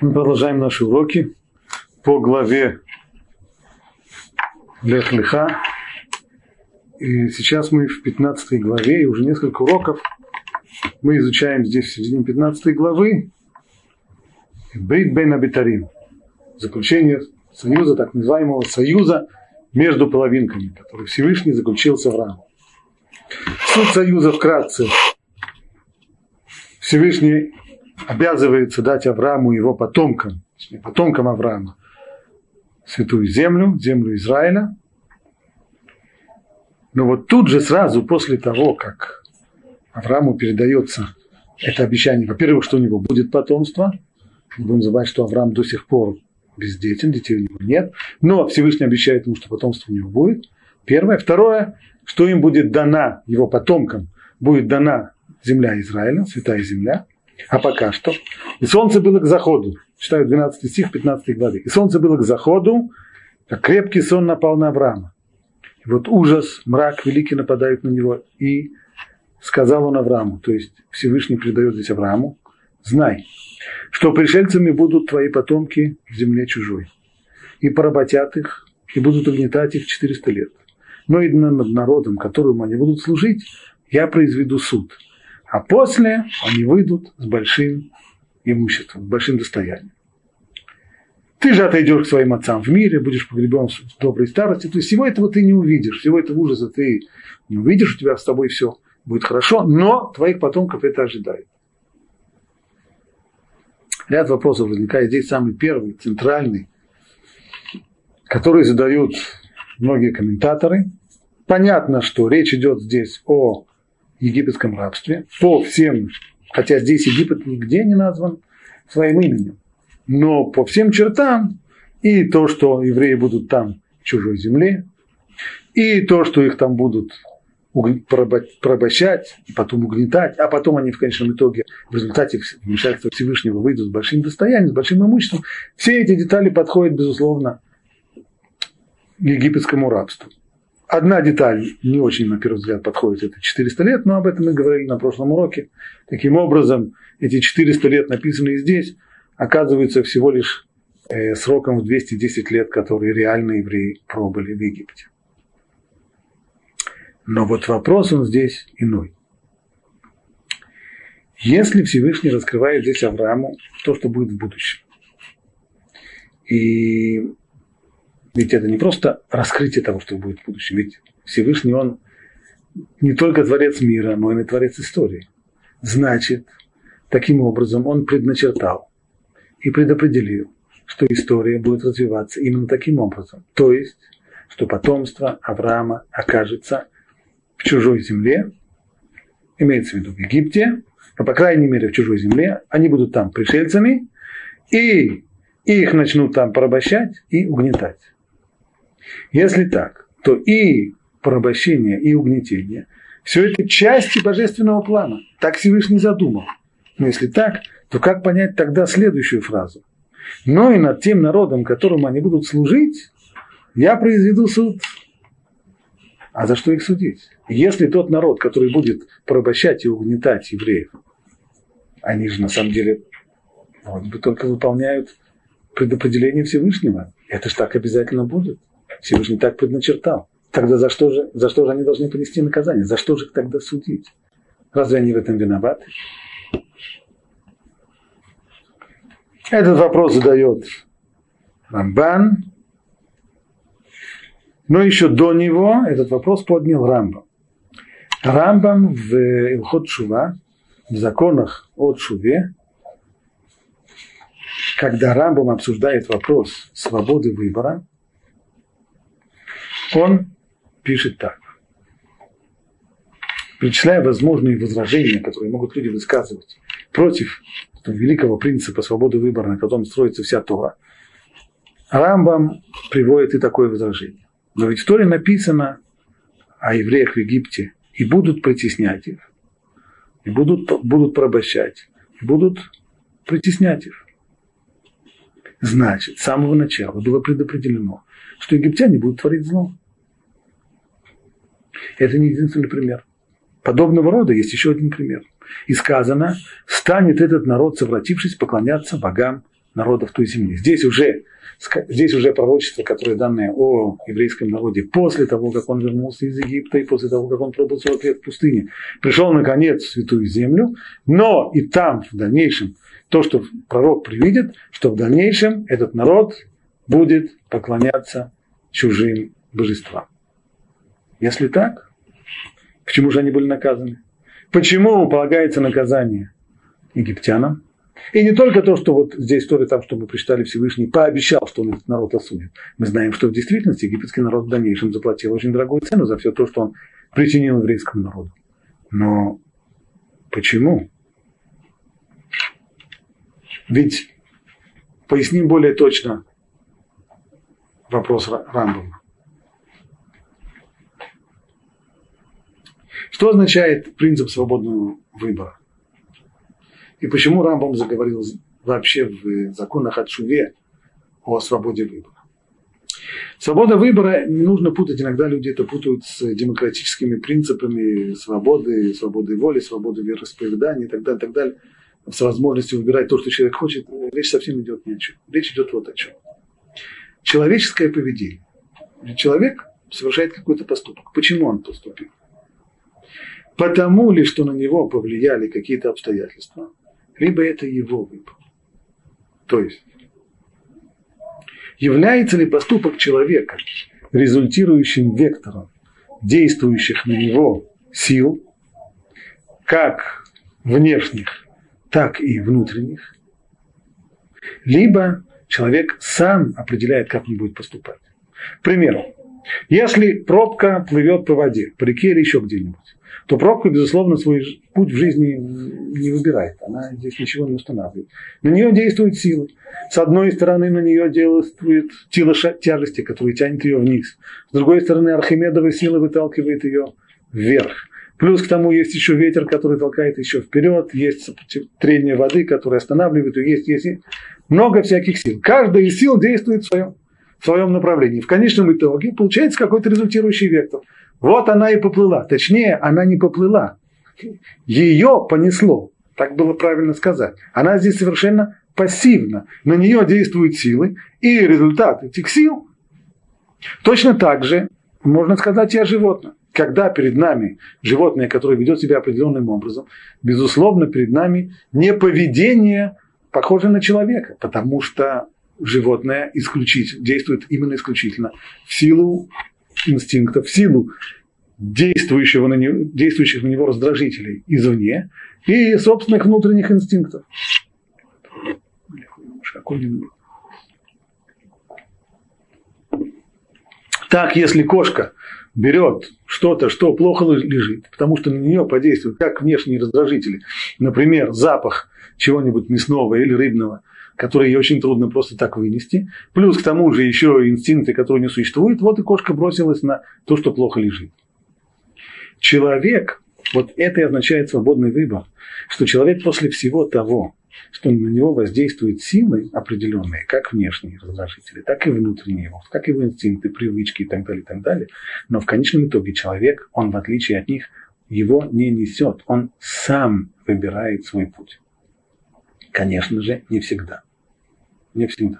Мы продолжаем наши уроки по главе Лех Леха. И сейчас мы в 15 главе, и уже несколько уроков мы изучаем здесь в середине 15 главы Брит Бен Абитарим. Заключение союза, так называемого союза между половинками, который Всевышний заключил с Авраамом. Суть союза вкратце. Всевышний обязывается дать Аврааму и его потомкам, потомкам Авраама, святую землю, землю Израиля. Но вот тут же сразу после того, как Аврааму передается это обещание, во-первых, что у него будет потомство, не будем забывать, что Авраам до сих пор бездетен, детей у него нет, но Всевышний обещает ему, что потомство у него будет. Первое. Второе, что им будет дана, его потомкам, будет дана земля Израиля, святая земля. А пока что. И солнце было к заходу. Читаю 12 стих 15 главы. И солнце было к заходу, как крепкий сон напал на Авраама. И вот ужас, мрак великий нападают на него. И сказал он Аврааму, то есть Всевышний передает здесь Аврааму, знай, что пришельцами будут твои потомки в земле чужой. И поработят их, и будут угнетать их 400 лет. Но и над народом, которому они будут служить, я произведу суд – а после они выйдут с большим имуществом, с большим достоянием. Ты же отойдешь к своим отцам в мире, будешь погребен в доброй старости. То есть всего этого ты не увидишь, всего этого ужаса ты не увидишь, у тебя с тобой все будет хорошо, но твоих потомков это ожидает. Ряд вопросов возникает здесь самый первый, центральный, который задают многие комментаторы. Понятно, что речь идет здесь о египетском рабстве по всем, хотя здесь Египет нигде не назван своим именем, но по всем чертам и то, что евреи будут там в чужой земле, и то, что их там будут порабощать, и потом угнетать, а потом они в конечном итоге в результате вмешательства Всевышнего выйдут с большим достоянием, с большим имуществом. Все эти детали подходят, безусловно, египетскому рабству. Одна деталь не очень, на первый взгляд, подходит, это 400 лет, но об этом мы говорили на прошлом уроке. Таким образом, эти 400 лет, написанные здесь, оказываются всего лишь э, сроком в 210 лет, которые реально евреи пробыли в Египте. Но вот вопрос он здесь иной. Если Всевышний раскрывает здесь Аврааму то, что будет в будущем, и ведь это не просто раскрытие того, что будет в будущем. Ведь Всевышний, Он не только творец мира, но и творец истории. Значит, таким образом Он предначертал и предопределил, что история будет развиваться именно таким образом. То есть, что потомство Авраама окажется в чужой земле, имеется в виду в Египте, но, по крайней мере, в чужой земле, они будут там пришельцами, и их начнут там порабощать и угнетать. Если так, то и порабощение, и угнетение – все это части божественного плана. Так Всевышний задумал. Но если так, то как понять тогда следующую фразу? Но и над тем народом, которому они будут служить, я произведу суд. А за что их судить? Если тот народ, который будет порабощать и угнетать евреев, они же на самом деле вот, бы только выполняют предопределение Всевышнего. Это же так обязательно будет. Всевышний так предначертал. Тогда за что же, за что же они должны понести наказание? За что же их тогда судить? Разве они в этом виноваты? Этот вопрос задает Рамбан. Но еще до него этот вопрос поднял Рамбам. Рамбам в Илхот Шува, в законах от Шуве, когда Рамбам обсуждает вопрос свободы выбора, он пишет так. Перечисляя возможные возражения, которые могут люди высказывать против великого принципа свободы выбора, на котором строится вся Тора, Рамбам приводит и такое возражение. Но ведь в Торе написано о евреях в Египте, и будут притеснять их, и будут, будут порабощать, и будут притеснять их. Значит, с самого начала было предопределено, что египтяне будут творить зло. Это не единственный пример. Подобного рода есть еще один пример. И сказано, станет этот народ, совратившись, поклоняться богам народов той земли. Здесь уже, здесь уже пророчество, которое данное о еврейском народе после того, как он вернулся из Египта и после того, как он пробыл 40 лет в пустыне, пришел наконец в святую землю, но и там в дальнейшем то, что пророк привидит, что в дальнейшем этот народ будет поклоняться чужим божествам. Если так, почему же они были наказаны? Почему полагается наказание египтянам? И не только то, что вот здесь история там, что мы прочитали Всевышний, пообещал, что он этот народ осудит. Мы знаем, что в действительности египетский народ в дальнейшем заплатил очень дорогую цену за все то, что он причинил еврейскому народу. Но почему? Ведь поясним более точно вопрос Рамбова. Что означает принцип свободного выбора? И почему Рамбам заговорил вообще в законах о Шуве о свободе выбора? Свобода выбора не нужно путать, иногда люди это путают с демократическими принципами свободы, свободы воли, свободы вероисповедания и так далее, и так далее, с возможностью выбирать то, что человек хочет. Речь совсем идет ни о чем. Речь идет вот о чем. Человеческое поведение. Человек совершает какой-то поступок. Почему он поступил? Потому ли, что на него повлияли какие-то обстоятельства, либо это его выбор. То есть, является ли поступок человека результирующим вектором действующих на него сил, как внешних, так и внутренних, либо человек сам определяет, как он будет поступать. К примеру, если пробка плывет по воде, по реке или еще где-нибудь, то пробка, безусловно, свой путь в жизни не выбирает. Она здесь ничего не устанавливает. На нее действуют силы. С одной стороны, на нее действует сила тяжести, которая тянет ее вниз. С другой стороны, архимедовая сила выталкивает ее вверх. Плюс к тому есть еще ветер, который толкает еще вперед, есть трение воды, которая останавливает ее, есть, есть, есть много всяких сил. Каждая из сил действует в своем, в своем направлении. В конечном итоге получается какой-то результирующий вектор. Вот она и поплыла. Точнее, она не поплыла. Ее понесло. Так было правильно сказать. Она здесь совершенно пассивна. На нее действуют силы. И результат этих сил точно так же можно сказать и о животном. Когда перед нами животное, которое ведет себя определенным образом, безусловно, перед нами не поведение, похожее на человека, потому что животное исключительно, действует именно исключительно в силу инстинктов, в силу действующего на него, действующих на него раздражителей извне и собственных внутренних инстинктов. Так, если кошка берет что-то, что плохо лежит, потому что на нее подействуют как внешние раздражители, например, запах чего-нибудь мясного или рыбного, которые очень трудно просто так вынести. Плюс к тому же еще инстинкты, которые не существуют. Вот и кошка бросилась на то, что плохо лежит. Человек, вот это и означает свободный выбор, что человек после всего того, что на него воздействуют силы определенные, как внешние раздражители, так и внутренние, как его инстинкты, привычки и так далее, и так далее. Но в конечном итоге человек, он в отличие от них, его не несет, он сам выбирает свой путь. Конечно же, не всегда не всегда.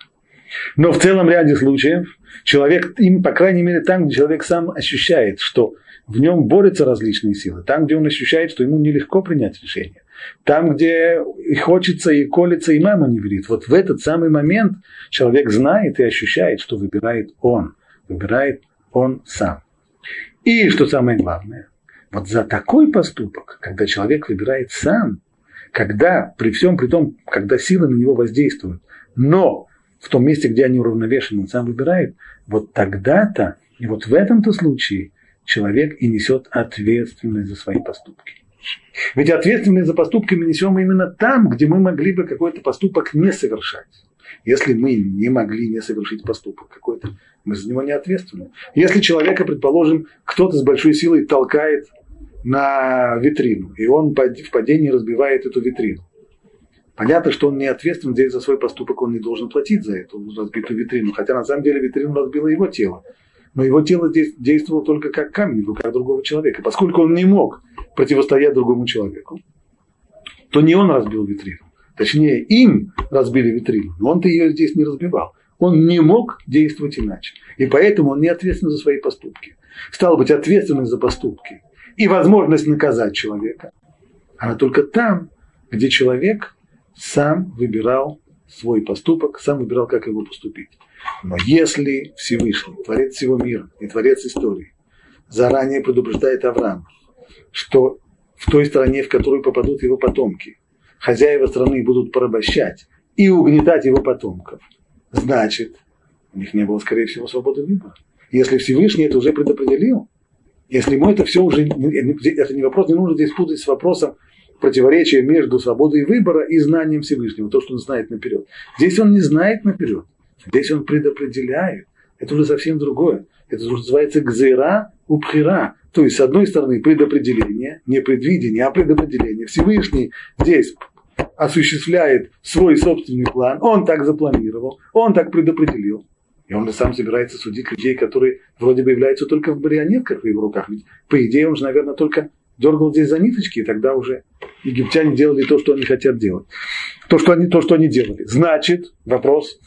Но в целом ряде случаев человек, им, по крайней мере, там, где человек сам ощущает, что в нем борются различные силы, там, где он ощущает, что ему нелегко принять решение, там, где и хочется, и колется, и мама не верит. Вот в этот самый момент человек знает и ощущает, что выбирает он, выбирает он сам. И что самое главное, вот за такой поступок, когда человек выбирает сам, когда при всем при том, когда силы на него воздействуют, но в том месте, где они уравновешены, он сам выбирает, вот тогда-то, и вот в этом-то случае человек и несет ответственность за свои поступки. Ведь ответственность за поступки мы несем именно там, где мы могли бы какой-то поступок не совершать. Если мы не могли не совершить поступок какой-то, мы за него не ответственны. Если человека, предположим, кто-то с большой силой толкает на витрину, и он в падении разбивает эту витрину, Понятно, что он не ответственен здесь за свой поступок, он не должен платить за эту разбитую витрину. Хотя на самом деле витрину разбило его тело. Но его тело действовало только как камень в руках другого человека. Поскольку он не мог противостоять другому человеку, то не он разбил витрину. Точнее, им разбили витрину, но он-то ее здесь не разбивал. Он не мог действовать иначе. И поэтому он не ответственен за свои поступки. Стал быть, ответственность за поступки и возможность наказать человека. Она только там, где человек сам выбирал свой поступок, сам выбирал, как его поступить. Но если Всевышний, Творец всего мира и Творец истории, заранее предупреждает Авраама, что в той стране, в которую попадут его потомки, хозяева страны будут порабощать и угнетать его потомков, значит, у них не было, скорее всего, свободы выбора. Если Всевышний это уже предопределил, если ему это все уже, это не вопрос, не нужно здесь путать с вопросом противоречия между свободой выбора и знанием Всевышнего, то, что он знает наперед. Здесь он не знает наперед, здесь он предопределяет. Это уже совсем другое. Это уже называется гзера упхира. То есть, с одной стороны, предопределение, не предвидение, а предопределение. Всевышний здесь осуществляет свой собственный план, он так запланировал, он так предопределил. И он же сам собирается судить людей, которые вроде бы являются только в марионетках в его руках. Ведь, по идее, он же, наверное, только дергал здесь за ниточки, и тогда уже египтяне делали то, что они хотят делать. То, что они, то, что они делали. Значит, вопрос,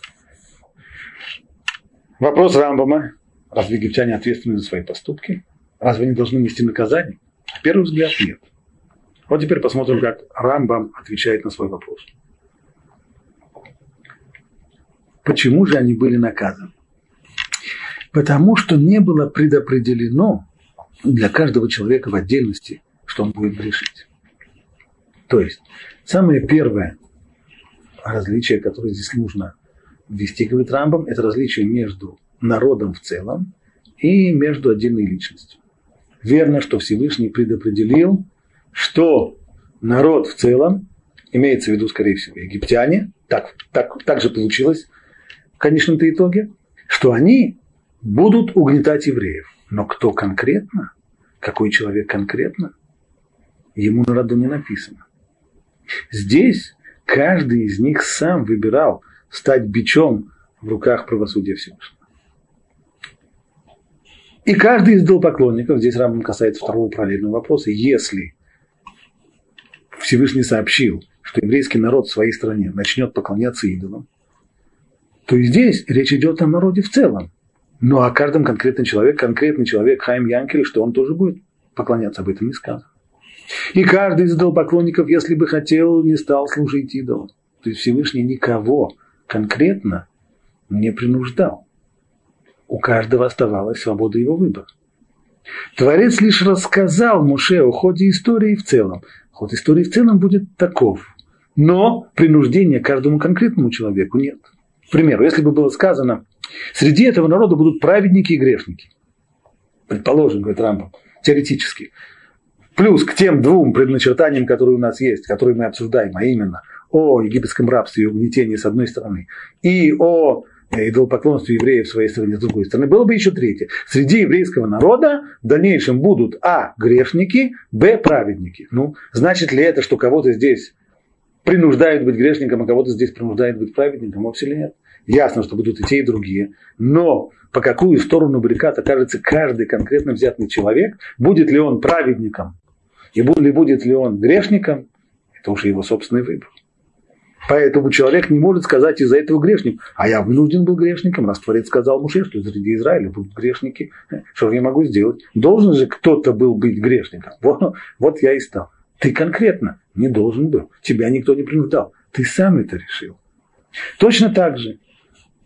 вопрос Рамбама, разве египтяне ответственны за свои поступки? Разве они должны нести наказание? На первый взгляд, нет. Вот теперь посмотрим, как Рамбам отвечает на свой вопрос. Почему же они были наказаны? Потому что не было предопределено для каждого человека в отдельности, что он будет грешить. То есть, самое первое различие, которое здесь нужно ввести, говорит Рамбам, это различие между народом в целом и между отдельной личностью. Верно, что Всевышний предопределил, что народ в целом, имеется в виду, скорее всего, египтяне, так, так, так же получилось конечном-то итоге, что они будут угнетать евреев. Но кто конкретно, какой человек конкретно, ему на роду не написано. Здесь каждый из них сам выбирал стать бичом в руках правосудия Всевышнего. И каждый из идолопоклонников, здесь Рамбам касается второго параллельного вопроса, если Всевышний сообщил, что еврейский народ в своей стране начнет поклоняться идолам, то и здесь речь идет о народе в целом. Но о каждом конкретном человеке, конкретный человек Хайм Янкель, что он тоже будет поклоняться, об этом не сказано. И каждый из идолопоклонников, если бы хотел, не стал служить идолам. То есть Всевышний никого конкретно не принуждал. У каждого оставалась свобода его выбора. Творец лишь рассказал Муше о ходе истории в целом. Ход истории в целом будет таков. Но принуждения каждому конкретному человеку нет. К примеру, если бы было сказано, среди этого народа будут праведники и грешники. Предположим, говорит Рамбам, теоретически. Плюс к тем двум предначертаниям, которые у нас есть, которые мы обсуждаем, а именно о египетском рабстве и угнетении с одной стороны, и о идолопоклонстве евреев в своей стране с другой стороны, было бы еще третье. Среди еврейского народа в дальнейшем будут а. грешники, б. праведники. Ну, значит ли это, что кого-то здесь принуждают быть грешником, а кого-то здесь принуждают быть праведником? Вовсе ли нет? Ясно, что будут и те, и другие. Но по какую сторону баррикад окажется каждый конкретно взятый человек, будет ли он праведником, и будет ли он грешником, это уже его собственный выбор. Поэтому человек не может сказать из-за этого грешник. А я вынужден был грешником, раз Творец сказал Муше, что среди Израиля будут грешники. Что же я могу сделать? Должен же кто-то был быть грешником. Вот, вот я и стал. Ты конкретно не должен был. Тебя никто не принуждал. Ты сам это решил. Точно так же,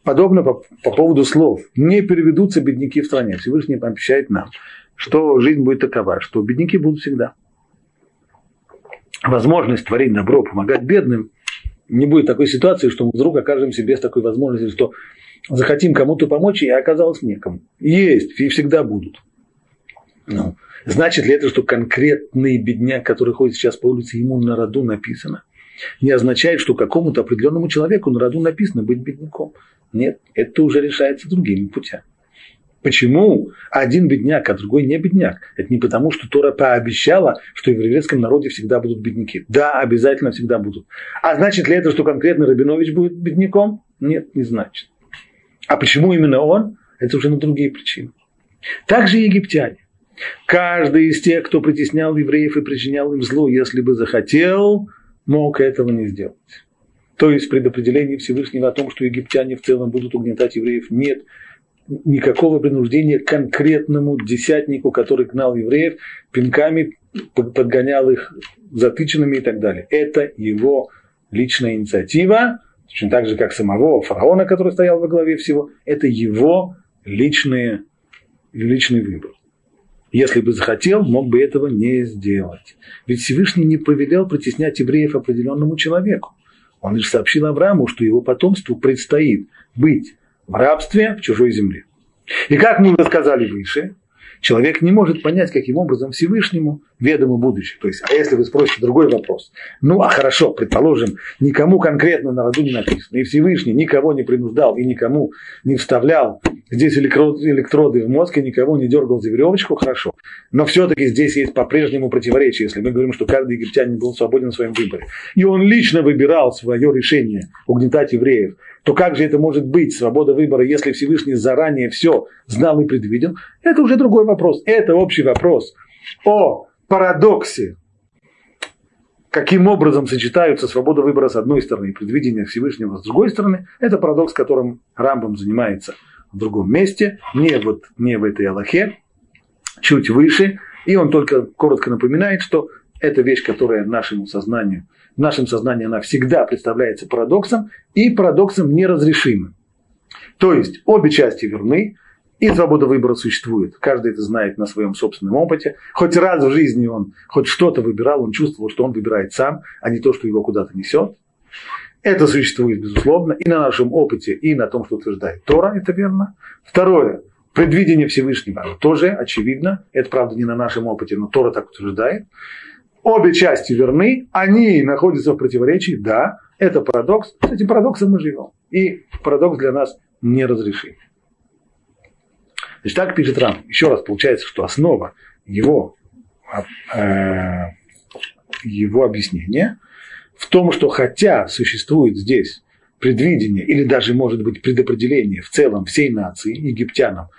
подобно по, по поводу слов, не переведутся бедняки в стране. Всевышний обещает нам, что жизнь будет такова, что бедняки будут всегда. Возможность творить добро, помогать бедным – не будет такой ситуации, что мы вдруг окажемся без такой возможности, что захотим кому-то помочь, и оказалось некому. Есть, и всегда будут. Ну, значит ли это, что конкретный бедняк, который ходит сейчас по улице, ему на роду написано? Не означает, что какому-то определенному человеку на роду написано быть бедняком. Нет, это уже решается другими путями. Почему один бедняк, а другой не бедняк? Это не потому, что Тора пообещала, что в еврейском народе всегда будут бедняки. Да, обязательно всегда будут. А значит ли это, что конкретно Рабинович будет бедняком? Нет, не значит. А почему именно он? Это уже на другие причины. Также египтяне. Каждый из тех, кто притеснял евреев и причинял им зло, если бы захотел, мог этого не сделать. То есть предопределение Всевышнего о том, что египтяне в целом будут угнетать евреев, нет никакого принуждения конкретному десятнику, который гнал евреев, пинками подгонял их затыченными и так далее. Это его личная инициатива, точно так же, как самого фараона, который стоял во главе всего, это его личные, личный выбор. Если бы захотел, мог бы этого не сделать. Ведь Всевышний не повелел притеснять евреев определенному человеку. Он лишь сообщил Аврааму, что его потомству предстоит быть в рабстве в чужой земле. И как мы уже сказали выше, человек не может понять, каким образом Всевышнему ведомо будущее. То есть, а если вы спросите другой вопрос, ну а хорошо, предположим, никому конкретно на роду не написано, и Всевышний никого не принуждал и никому не вставлял здесь электроды в мозг и никого не дергал за веревочку, хорошо. Но все-таки здесь есть по-прежнему противоречие, если мы говорим, что каждый египтянин был свободен в своем выборе. И он лично выбирал свое решение угнетать евреев. То как же это может быть, свобода выбора, если Всевышний заранее все знал и предвидел? Это уже другой вопрос. Это общий вопрос о парадоксе каким образом сочетаются свобода выбора с одной стороны и предвидение Всевышнего с другой стороны, это парадокс, которым Рамбом занимается в другом месте, не, вот, не в этой Аллахе, чуть выше, и он только коротко напоминает, что это вещь, которая нашему сознанию, в нашем сознании она всегда представляется парадоксом и парадоксом неразрешимым. То есть обе части верны, и свобода выбора существует. Каждый это знает на своем собственном опыте. Хоть раз в жизни он хоть что-то выбирал, он чувствовал, что он выбирает сам, а не то, что его куда-то несет. Это существует, безусловно, и на нашем опыте, и на том, что утверждает Тора, это верно. Второе, предвидение Всевышнего, тоже очевидно, это правда не на нашем опыте, но Тора так утверждает. Обе части верны, они находятся в противоречии, да, это парадокс, с этим парадоксом мы живем. И парадокс для нас неразрешим. Значит, так пишет Рам. Еще раз, получается, что основа его, э, его объяснения в том, что хотя существует здесь предвидение или даже, может быть, предопределение в целом всей нации, египтянам,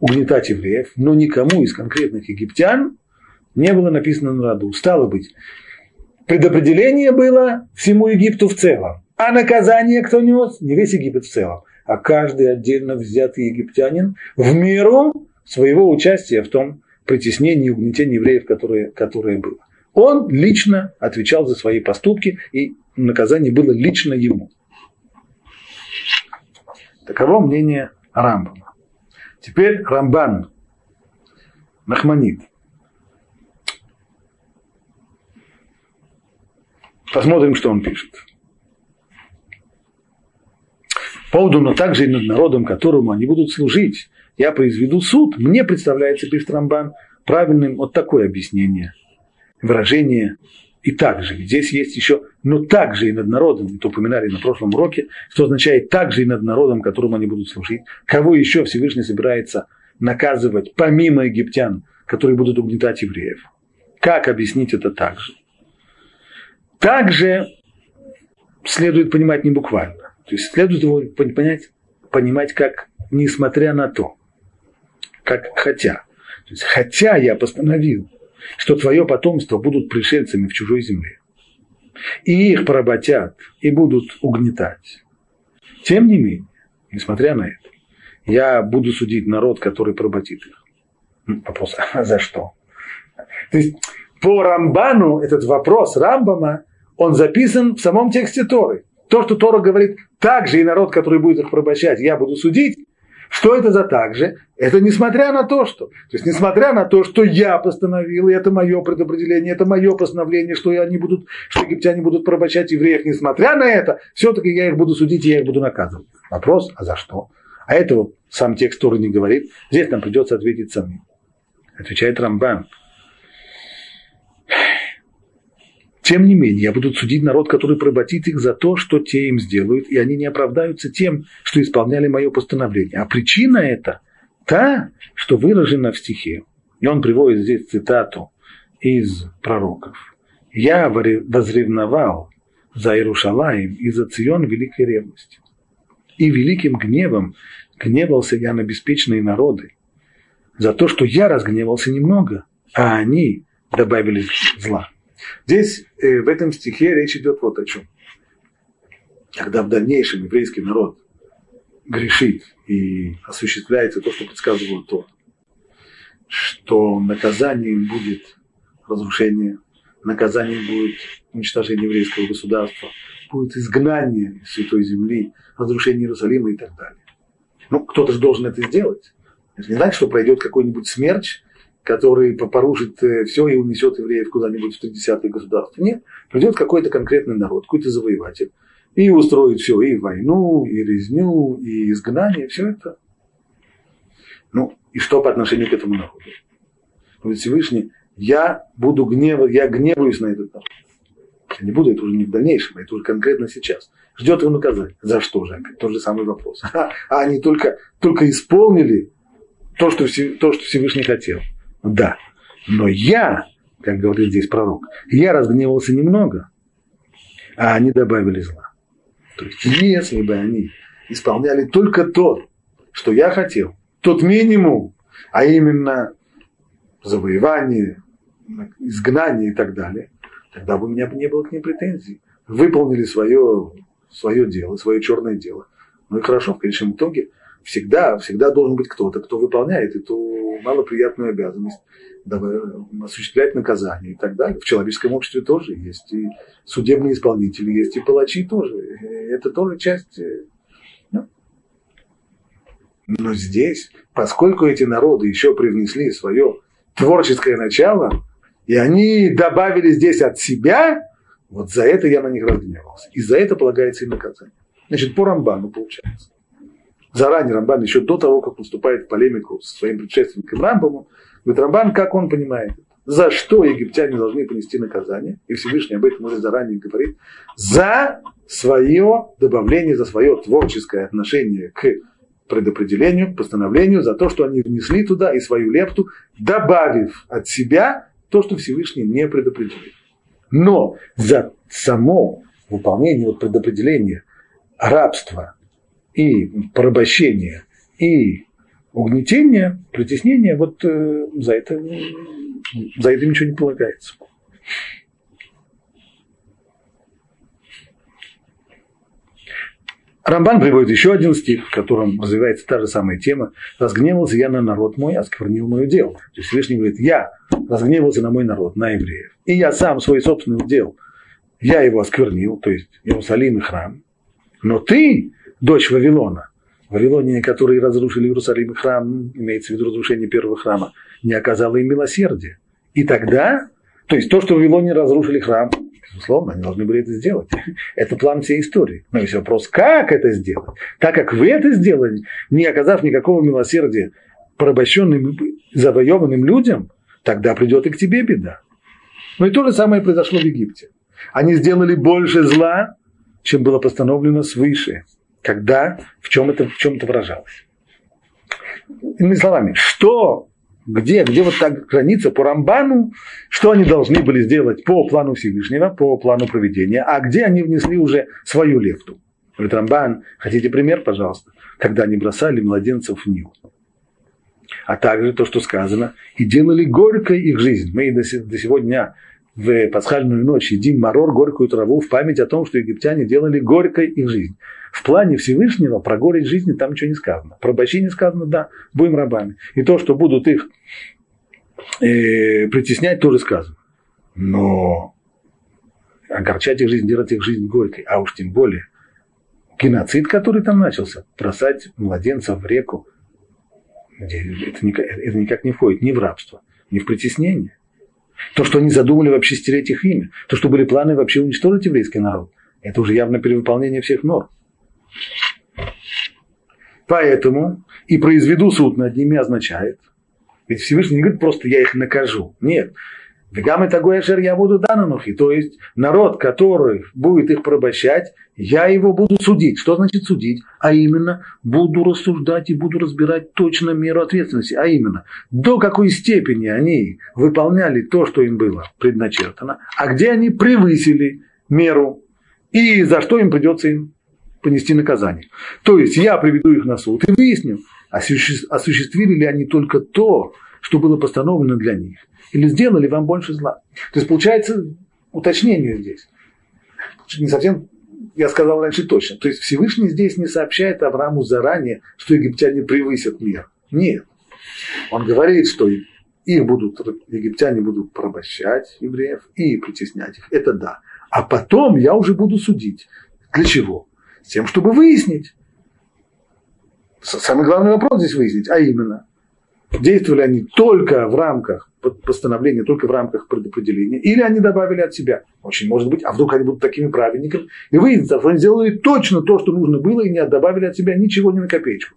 угнетать евреев, но никому из конкретных египтян не было написано на роду. Стало быть, предопределение было всему Египту в целом, а наказание кто нес? Не весь Египет в целом, а каждый отдельно взятый египтянин в меру своего участия в том притеснении и угнетении евреев, которое, которое было. Он лично отвечал за свои поступки, и наказание было лично ему. Таково мнение Рамбама. Теперь Рамбан, Нахманит. Посмотрим, что он пишет. поводу, но также и над народом, которому они будут служить. Я произведу суд. Мне представляется, пишет Рамбан, правильным вот такое объяснение выражение и также. Здесь есть еще, но также и над народом, это упоминали на прошлом уроке, что означает также и над народом, которому они будут служить. Кого еще Всевышний собирается наказывать, помимо египтян, которые будут угнетать евреев. Как объяснить это также? Также следует понимать не буквально. То есть следует его понять, понимать как несмотря на то, как хотя. То есть, хотя я постановил, что твое потомство будут пришельцами в чужой земле. И их поработят, и будут угнетать. Тем не менее, несмотря на это, я буду судить народ, который поработит их. Вопрос, а за что? То есть по Рамбану этот вопрос Рамбама, он записан в самом тексте Торы. То, что Тора говорит, также и народ, который будет их порабощать, я буду судить, что это за так же? Это несмотря на то, что, то есть несмотря на то, что я постановил, и это мое предопределение, это мое постановление, что они будут, что египтяне будут порабощать евреев, несмотря на это, все-таки я их буду судить и я их буду наказывать. Вопрос, а за что? А этого сам текст Торы не говорит. Здесь нам придется ответить самим. Отвечает Рамбан. Тем не менее, я буду судить народ, который проботит их за то, что те им сделают, и они не оправдаются тем, что исполняли мое постановление. А причина это та, что выражена в стихе. И он приводит здесь цитату из пророков. «Я возревновал за Иерушалаем и за Цион великой ревностью. И великим гневом гневался я на беспечные народы за то, что я разгневался немного, а они добавили зла». Здесь, э, в этом стихе, речь идет вот о чем. когда в дальнейшем еврейский народ грешит и осуществляется то, что предсказывал Тор, что наказанием будет разрушение, наказанием будет уничтожение еврейского государства, будет изгнание Святой Земли, разрушение Иерусалима и так далее. Ну, кто-то же должен это сделать. Это не значит, что пройдет какой-нибудь смерч, который порушит э, все и унесет евреев куда-нибудь в 30-е государства. Нет, придет какой-то конкретный народ, какой-то завоеватель, и устроит все, и войну, и резню, и изгнание, все это. Ну, и что по отношению к этому народу? Говорит Всевышний, я буду гневать, я гневаюсь на этот народ. Я не буду, это уже не в дальнейшем, это уже конкретно сейчас. Ждет его наказание. За что же? Опять тот же самый вопрос. А, они только, только исполнили то что, то, что Всевышний хотел. Да. Но я, как говорит здесь пророк, я разгневался немного, а они добавили зла. То есть, если бы они исполняли только то, что я хотел, тот минимум, а именно завоевание, изгнание и так далее, тогда бы у меня не было к ним претензий. Выполнили свое, свое дело, свое черное дело. Ну и хорошо, в конечном итоге всегда, всегда должен быть кто-то, кто выполняет эту малоприятную обязанность осуществлять наказание и так далее. В человеческом обществе тоже есть и судебные исполнители, есть и палачи тоже. Это тоже часть. Э, ну. Но здесь, поскольку эти народы еще привнесли свое творческое начало, и они добавили здесь от себя, вот за это я на них разгневался. И за это полагается им наказание. Значит, по Рамбану получается заранее Рамбан, еще до того, как наступает в полемику со своим предшественником Рамбамом, говорит, Рамбан, как он понимает, за что египтяне должны понести наказание, и Всевышний об этом уже заранее говорит, за свое добавление, за свое творческое отношение к предопределению, постановлению, за то, что они внесли туда и свою лепту, добавив от себя то, что Всевышний не предопределил. Но за само выполнение вот предопределения рабства и порабощение, и угнетение, притеснение, вот э, за, это, за это ничего не полагается. Рамбан приводит еще один стих, в котором развивается та же самая тема. «Разгневался я на народ мой, осквернил мое дело». То есть Всевышний говорит, я разгневался на мой народ, на евреев. И я сам свой собственный удел, я его осквернил, то есть Иерусалим и храм. Но ты дочь Вавилона, Вавилоне, которые разрушили Иерусалим храм, имеется в виду разрушение первого храма, не оказала им милосердия. И тогда, то есть то, что Вавилоне разрушили храм, безусловно, они должны были это сделать. Это план всей истории. Но есть вопрос, как это сделать? Так как вы это сделали, не оказав никакого милосердия порабощенным, завоеванным людям, тогда придет и к тебе беда. Но и то же самое произошло в Египте. Они сделали больше зла, чем было постановлено свыше когда, в чем это, в чем это выражалось. Иными словами, что, где, где вот так граница по Рамбану, что они должны были сделать по плану Всевышнего, по плану проведения, а где они внесли уже свою лепту. Говорит Рамбан, хотите пример, пожалуйста, когда они бросали младенцев в Нил. А также то, что сказано, и делали горькой их жизнь. Мы до, сегодня в пасхальную ночь едим марор, горькую траву, в память о том, что египтяне делали горькой их жизнь. В плане Всевышнего про горе жизни там ничего не сказано. Про не сказано, да, будем рабами. И то, что будут их э, притеснять, тоже сказано. Но огорчать их жизнь, делать их жизнь горькой, а уж тем более геноцид, который там начался, бросать младенцев в реку, это никак, это никак не входит ни в рабство, ни в притеснение. То, что они задумали вообще стереть их имя, то, что были планы вообще уничтожить еврейский народ, это уже явно перевыполнение всех норм. Поэтому и произведу суд над ними означает, ведь Всевышний не говорит просто я их накажу. Нет. Вегам и такой ашер я буду дананухи. То есть народ, который будет их порабощать, я его буду судить. Что значит судить? А именно, буду рассуждать и буду разбирать точно меру ответственности. А именно, до какой степени они выполняли то, что им было предначертано, а где они превысили меру, и за что им придется им понести наказание. То есть я приведу их на суд и выясню, осуществили ли они только то, что было постановлено для них, или сделали вам больше зла. То есть получается уточнение здесь. Не совсем я сказал раньше точно. То есть Всевышний здесь не сообщает Аврааму заранее, что египтяне превысят мир. Нет. Он говорит, что их будут, египтяне будут порабощать евреев и притеснять их. Это да. А потом я уже буду судить. Для чего? Тем, чтобы выяснить. Самый главный вопрос здесь выяснить, а именно, действовали они только в рамках постановления, только в рамках предопределения, или они добавили от себя. Очень может быть, а вдруг они будут такими праведниками, и выяснится, что они сделали точно то, что нужно было, и не добавили от себя ничего ни на копеечку.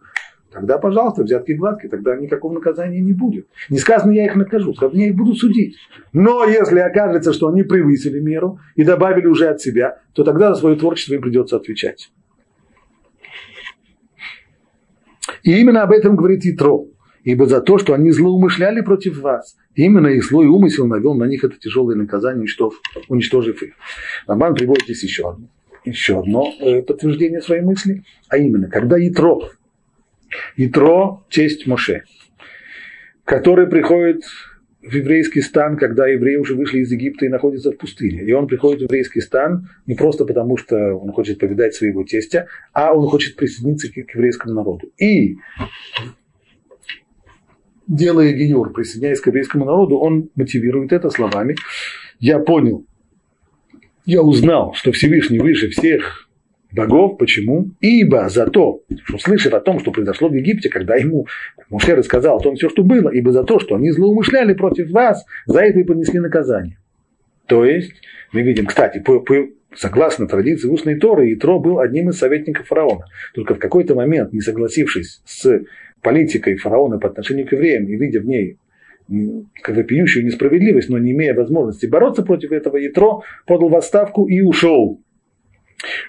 Тогда, пожалуйста, взятки гладкие, тогда никакого наказания не будет. Не сказано, я их накажу, сказано, я их буду судить. Но если окажется, что они превысили меру и добавили уже от себя, то тогда за свое творчество им придется отвечать. И именно об этом говорит Итро. Ибо за то, что они злоумышляли против вас, именно их злой умысел навел на них это тяжелое наказание, уничтожив, уничтожив их. Рамбан приводит здесь еще одно, еще одно э, подтверждение своей мысли, а именно, когда Итро, Итро – честь Моше, который приходит в еврейский стан, когда евреи уже вышли из Египта и находятся в пустыне. И он приходит в еврейский стан не просто потому, что он хочет повидать своего тестя, а он хочет присоединиться к еврейскому народу. И делая гиюр, присоединяясь к еврейскому народу, он мотивирует это словами «Я понял, я узнал, что Всевышний выше всех богов. Почему? Ибо за то, что слышав о том, что произошло в Египте, когда ему Муше рассказал о том все, что было, ибо за то, что они злоумышляли против вас, за это и понесли наказание. То есть, мы видим, кстати, по, по, согласно традиции устной Торы, Итро был одним из советников фараона. Только в какой-то момент, не согласившись с политикой фараона по отношению к евреям и видя в ней как вопиющую несправедливость, но не имея возможности бороться против этого, Ятро подал в отставку и ушел.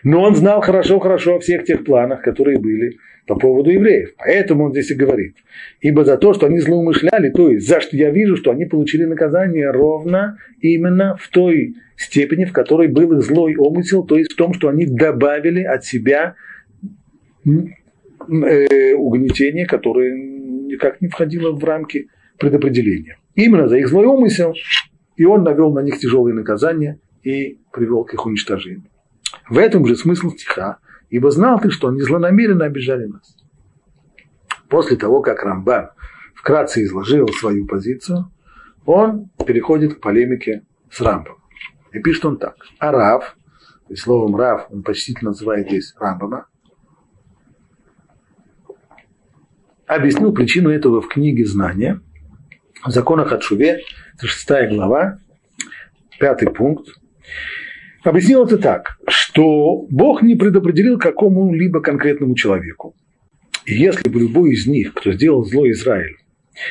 Но он знал хорошо-хорошо о всех тех планах, которые были по поводу евреев. Поэтому он здесь и говорит. Ибо за то, что они злоумышляли, то есть за что я вижу, что они получили наказание ровно именно в той степени, в которой был их злой умысел, то есть в том, что они добавили от себя э, угнетение, которое никак не входило в рамки предопределения. Именно за их злой умысел, и он навел на них тяжелые наказания и привел к их уничтожению. В этом же смысл стиха, ибо знал ты, что они злонамеренно обижали нас. После того, как Рамбан вкратце изложил свою позицию, он переходит к полемике с Рамбом. И пишет он так. А Рав, то есть словом Рав, он почтительно называет здесь Рамбама, объяснил причину этого в книге «Знания», в законах от Шуве, 6 глава, пятый пункт. Объяснил это так, что Бог не предопределил какому-либо конкретному человеку. И если бы любой из них, кто сделал зло Израилю,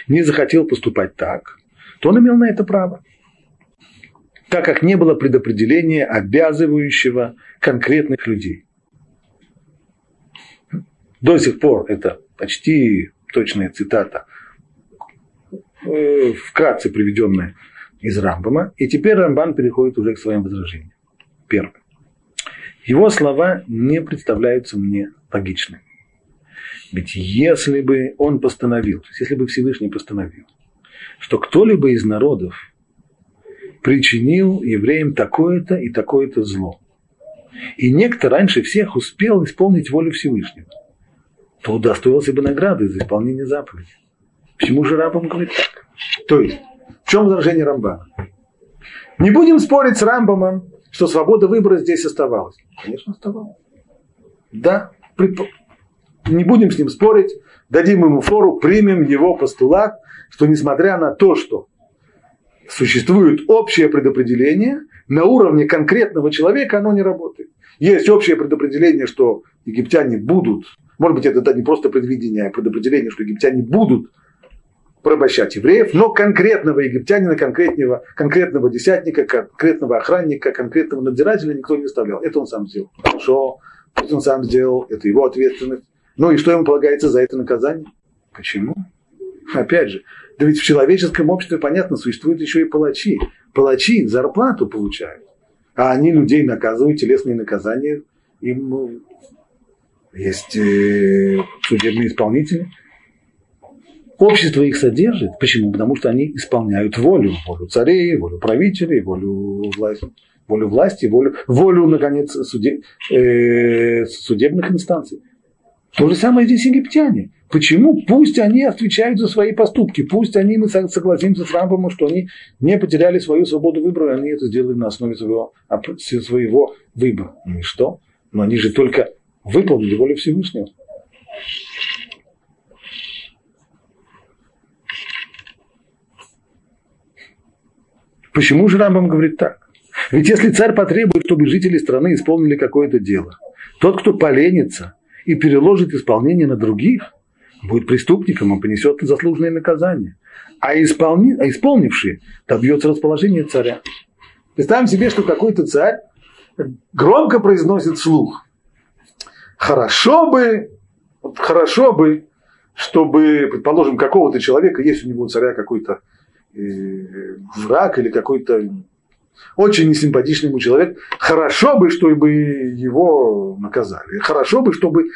не захотел поступать так, то он имел на это право. Так как не было предопределения, обязывающего конкретных людей. До сих пор это почти точная цитата, э, вкратце приведенная из Рамбама. И теперь Рамбан переходит уже к своим возражениям. Первое. Его слова не представляются мне логичными. Ведь если бы он постановил, то есть если бы Всевышний постановил, что кто-либо из народов причинил евреям такое-то и такое-то зло, и некто раньше всех успел исполнить волю Всевышнего, то удостоился бы награды за исполнение заповеди. Почему же Рамбам говорит так? То есть, в чем возражение Рамбана? Не будем спорить с Рамбамом, что свобода выбора здесь оставалась. Конечно, оставалась. Да, предпо... не будем с ним спорить, дадим ему фору, примем его постулат, что несмотря на то, что существует общее предопределение, на уровне конкретного человека оно не работает. Есть общее предопределение, что египтяне будут, может быть, это не просто предвидение, а предопределение, что египтяне будут порабощать евреев, но конкретного египтянина, конкретного, конкретного десятника, конкретного охранника, конкретного надзирателя никто не оставлял. Это он сам сделал. Хорошо, это он сам сделал, это его ответственность. Ну и что ему полагается за это наказание? Почему? Опять же, да ведь в человеческом обществе, понятно, существуют еще и палачи. Палачи зарплату получают, а они людей наказывают, телесные наказания. Им ну, есть э, судебные исполнители – Общество их содержит. Почему? Потому что они исполняют волю. Волю царей, волю правителей, волю власти, волю власти, волю, волю наконец, суде, э, судебных инстанций. То же самое здесь египтяне. Почему? Пусть они отвечают за свои поступки, пусть они, мы согласимся с Рамбом, что они не потеряли свою свободу выбора, они это сделали на основе своего, своего выбора. Ну и что? Но они же только выполнили волю Всевышнего. Почему же Рамбам говорит так? Ведь если царь потребует, чтобы жители страны исполнили какое-то дело, тот, кто поленится и переложит исполнение на других, будет преступником, он понесет заслуженное наказание. А, исполни, а исполнивший добьется расположения царя. Представим себе, что какой-то царь громко произносит слух. Хорошо бы, хорошо бы, чтобы, предположим, какого-то человека, есть у него у царя какой-то враг или какой-то очень несимпатичный ему человек, хорошо бы, чтобы его наказали, хорошо бы, чтобы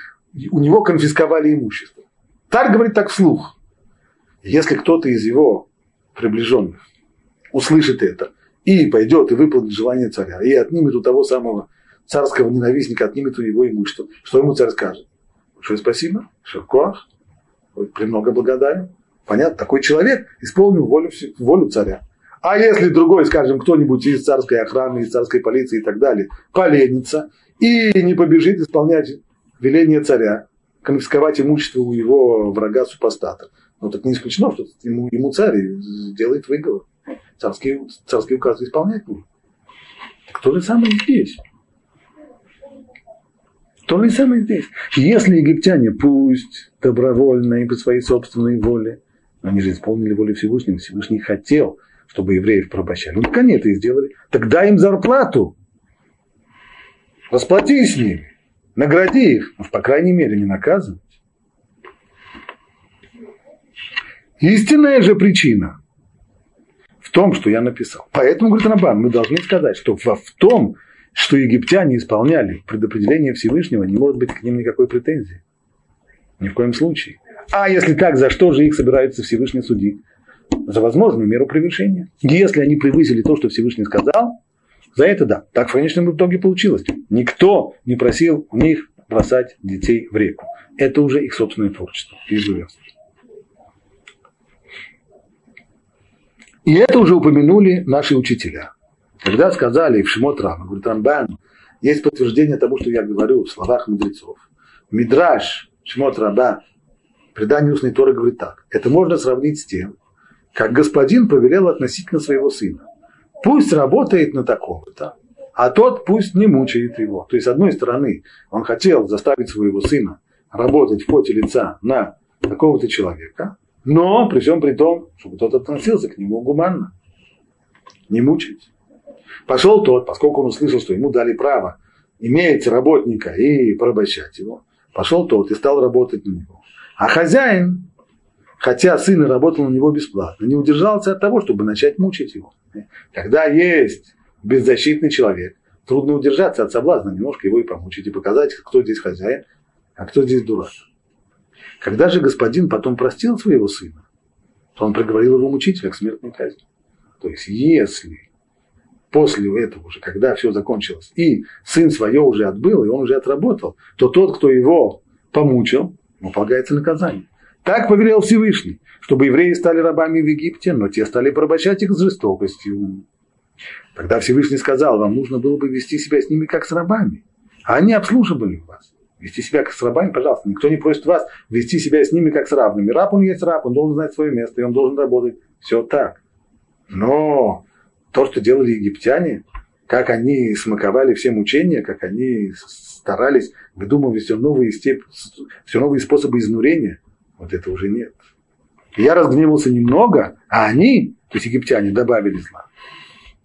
у него конфисковали имущество. Царь говорит так вслух. Если кто-то из его приближенных услышит это и пойдет и выполнит желание царя, и отнимет у того самого царского ненавистника, отнимет у него имущество, что ему царь скажет? Большое спасибо, шеркуах, премного благодарен. Понятно, такой человек исполнил волю, волю царя. А если другой, скажем, кто-нибудь из царской охраны, из царской полиции и так далее, поленится и не побежит исполнять веление царя, конфисковать имущество у его врага-супостата, ну так не исключено, что ему, ему царь сделает выговор. Царский, царский указ исполнять будет. То же самое здесь. То же самое здесь. Если египтяне, пусть добровольно и по своей собственной воле, они же исполнили волю Всевышнего, Всевышний хотел – чтобы евреев порабощали. Ну, они это и сделали. Так дай им зарплату. Расплатись с ними. Награди их. Ну, по крайней мере, не наказывать. Истинная же причина в том, что я написал. Поэтому, говорит Рабан, мы должны сказать, что в, в том, что египтяне исполняли предопределение Всевышнего, не может быть к ним никакой претензии. Ни в коем случае. А если так, за что же их собираются Всевышний судить? за возможную меру превышения. Если они превысили то, что Всевышний сказал, за это да. Так в конечном итоге получилось. Никто не просил у них бросать детей в реку. Это уже их собственное творчество. И это уже упомянули наши учителя. Когда сказали в Шимот Рама, говорит Рамбан, есть подтверждение тому, что я говорю в словах мудрецов. Мидраш Шимот Раба, предание устной Торы говорит так. Это можно сравнить с тем, как господин повелел относительно своего сына. Пусть работает на такого-то, а тот пусть не мучает его. То есть, с одной стороны, он хотел заставить своего сына работать в поте лица на какого-то человека, но при всем при том, чтобы тот относился к нему гуманно, не мучить. Пошел тот, поскольку он услышал, что ему дали право иметь работника и порабощать его, пошел тот и стал работать на него. А хозяин хотя сын и работал на него бесплатно, не удержался от того, чтобы начать мучить его. Когда есть беззащитный человек, трудно удержаться от соблазна, немножко его и помучить, и показать, кто здесь хозяин, а кто здесь дурак. Когда же господин потом простил своего сына, то он приговорил его мучителя к смертной казни. То есть, если после этого уже, когда все закончилось, и сын свое уже отбыл, и он уже отработал, то тот, кто его помучил, ему полагается наказание. Так повелел Всевышний, чтобы евреи стали рабами в Египте, но те стали порабощать их с жестокостью. Тогда Всевышний сказал, вам нужно было бы вести себя с ними как с рабами. А они обслуживали вас. Вести себя как с рабами, пожалуйста. Никто не просит вас вести себя с ними как с равными. Раб он есть раб, он должен знать свое место, и он должен работать. Все так. Но то, что делали египтяне, как они смаковали все мучения, как они старались выдумывать все новые, степ... все новые способы изнурения, вот это уже нет. я разгневался немного, а они, то есть египтяне, добавили зла.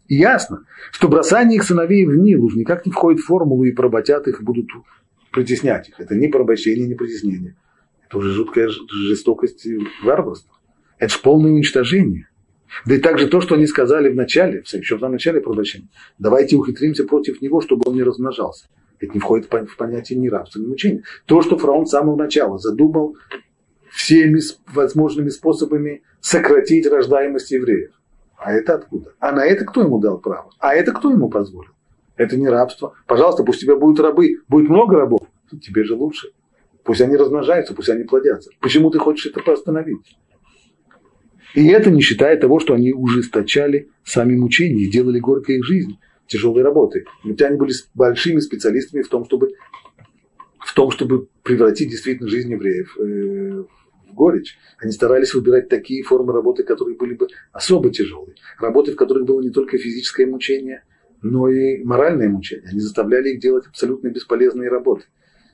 И ясно, что бросание их сыновей в Нил уж никак не входит в формулу и поработят их, и будут притеснять их. Это не порабощение, не притеснение. Это уже жуткая жестокость и варварство. Это же полное уничтожение. Да и также то, что они сказали в начале, еще в самом начале порабощения. Давайте ухитримся против него, чтобы он не размножался. Это не входит в понятие ни рабства, ни мучения. То, что фараон с самого начала задумал всеми возможными способами сократить рождаемость евреев. А это откуда? А на это кто ему дал право? А это кто ему позволил? Это не рабство. Пожалуйста, пусть у тебя будут рабы. Будет много рабов. Тебе же лучше. Пусть они размножаются, пусть они плодятся. Почему ты хочешь это постановить? И это не считая того, что они ужесточали сами мучения и делали горькой их жизнь, тяжелой. Ведь они были большими специалистами в том, чтобы, в том, чтобы превратить действительно жизнь евреев э, в горечь. Они старались выбирать такие формы работы, которые были бы особо тяжелые. Работы, в которых было не только физическое мучение, но и моральное мучение. Они заставляли их делать абсолютно бесполезные работы.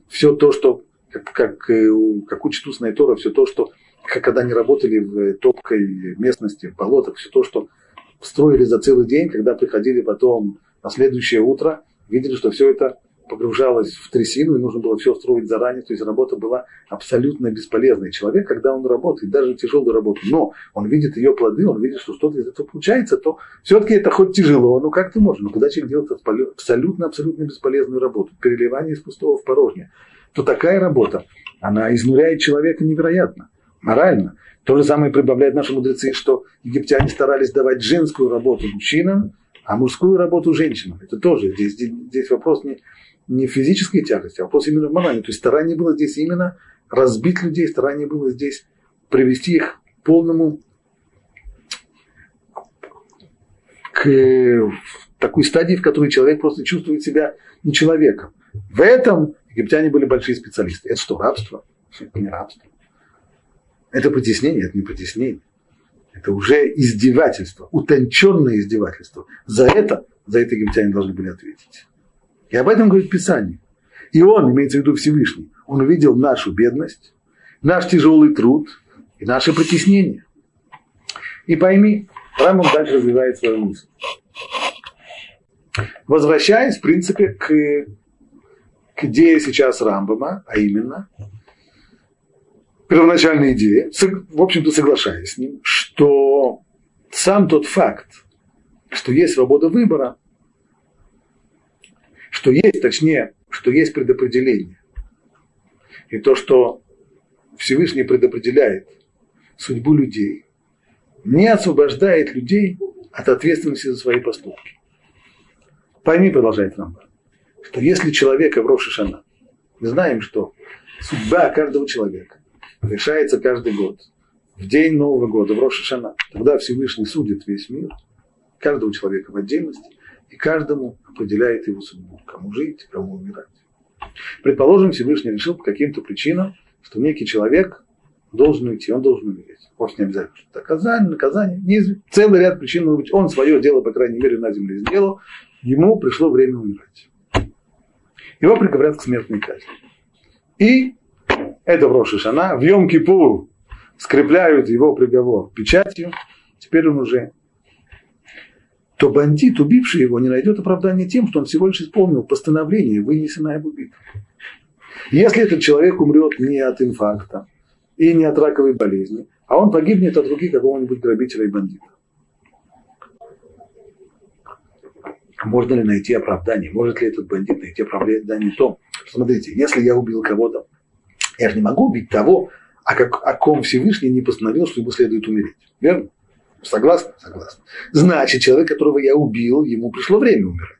Все то, что, как, как, э, как учит устная Тора, все то, что как когда они работали в топкой местности, в болотах, все то, что строили за целый день, когда приходили потом на следующее утро, видели, что все это погружалось в трясину, и нужно было все строить заранее, то есть работа была абсолютно бесполезной. Человек, когда он работает, даже тяжелую работу, но он видит ее плоды, он видит, что что-то из этого получается, то все-таки это хоть тяжело, но как ты можешь, но когда человек делает абсолютно-абсолютно бесполезную работу, переливание из пустого в порожнее, то такая работа, она изнуряет человека невероятно морально. То же самое прибавляют наши мудрецы, что египтяне старались давать женскую работу мужчинам, а мужскую работу женщинам. Это тоже здесь, здесь, вопрос не, не физической тягости, а вопрос именно в морали. То есть старание было здесь именно разбить людей, старание было здесь привести их к полному к такой стадии, в которой человек просто чувствует себя не человеком. В этом египтяне были большие специалисты. Это что, рабство? Это не рабство. Это притеснение, это не притеснение. Это уже издевательство, утонченное издевательство. За это, за это египтяне должны были ответить. И об этом говорит Писание. И он, имеется в виду Всевышний, он увидел нашу бедность, наш тяжелый труд и наше притеснение. И пойми, Рамбам дальше развивает свою мысль. Возвращаясь, в принципе, к, к идее сейчас Рамбама, а именно, первоначальной идее, в общем-то соглашаясь с ним, что сам тот факт, что есть свобода выбора, что есть, точнее, что есть предопределение, и то, что Всевышний предопределяет судьбу людей, не освобождает людей от ответственности за свои поступки. Пойми, продолжает Рамбан, что если человека в Рошишана, мы знаем, что судьба каждого человека решается каждый год. В день Нового года, в Рошашана. Тогда Всевышний судит весь мир, каждого человека в отдельности, и каждому определяет его судьбу, кому жить, кому умирать. Предположим, Всевышний решил по каким-то причинам, что некий человек должен уйти, он должен умереть. Вовсе не обязательно, что наказание, наказание. Не, целый ряд причин может быть. Он свое дело, по крайней мере, на земле сделал, ему пришло время умирать. Его приговорят к смертной казни. И это в Рошишана, в Йом-Кипур скрепляют его приговор печатью, теперь он уже то бандит, убивший его, не найдет оправдания тем, что он всего лишь исполнил постановление, вынесенное об убитом. Если этот человек умрет не от инфаркта и не от раковой болезни, а он погибнет от руки какого-нибудь грабителя и бандита. Можно ли найти оправдание? Может ли этот бандит найти оправдание в том, что, смотрите, если я убил кого-то я же не могу убить того, о, как, о ком Всевышний не постановил, что ему следует умереть. Верно? Согласны? Согласны. Значит, человек, которого я убил, ему пришло время умирать.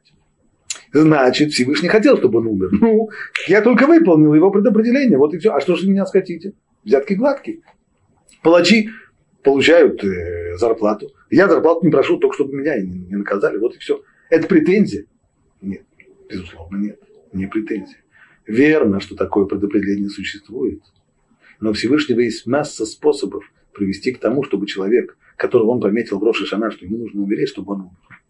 Значит, Всевышний хотел, чтобы он умер. Ну, я только выполнил его предопределение. Вот и все. А что же меня хотите? Взятки гладкие. Палачи получают э, зарплату. Я зарплату не прошу, только чтобы меня не, не наказали. Вот и все. Это претензия? Нет, безусловно, нет. Не претензия. Верно, что такое предопределение существует. Но у Всевышнего есть масса способов привести к тому, чтобы человек, которого он пометил в Роша Шана, что ему нужно умереть, чтобы он умер.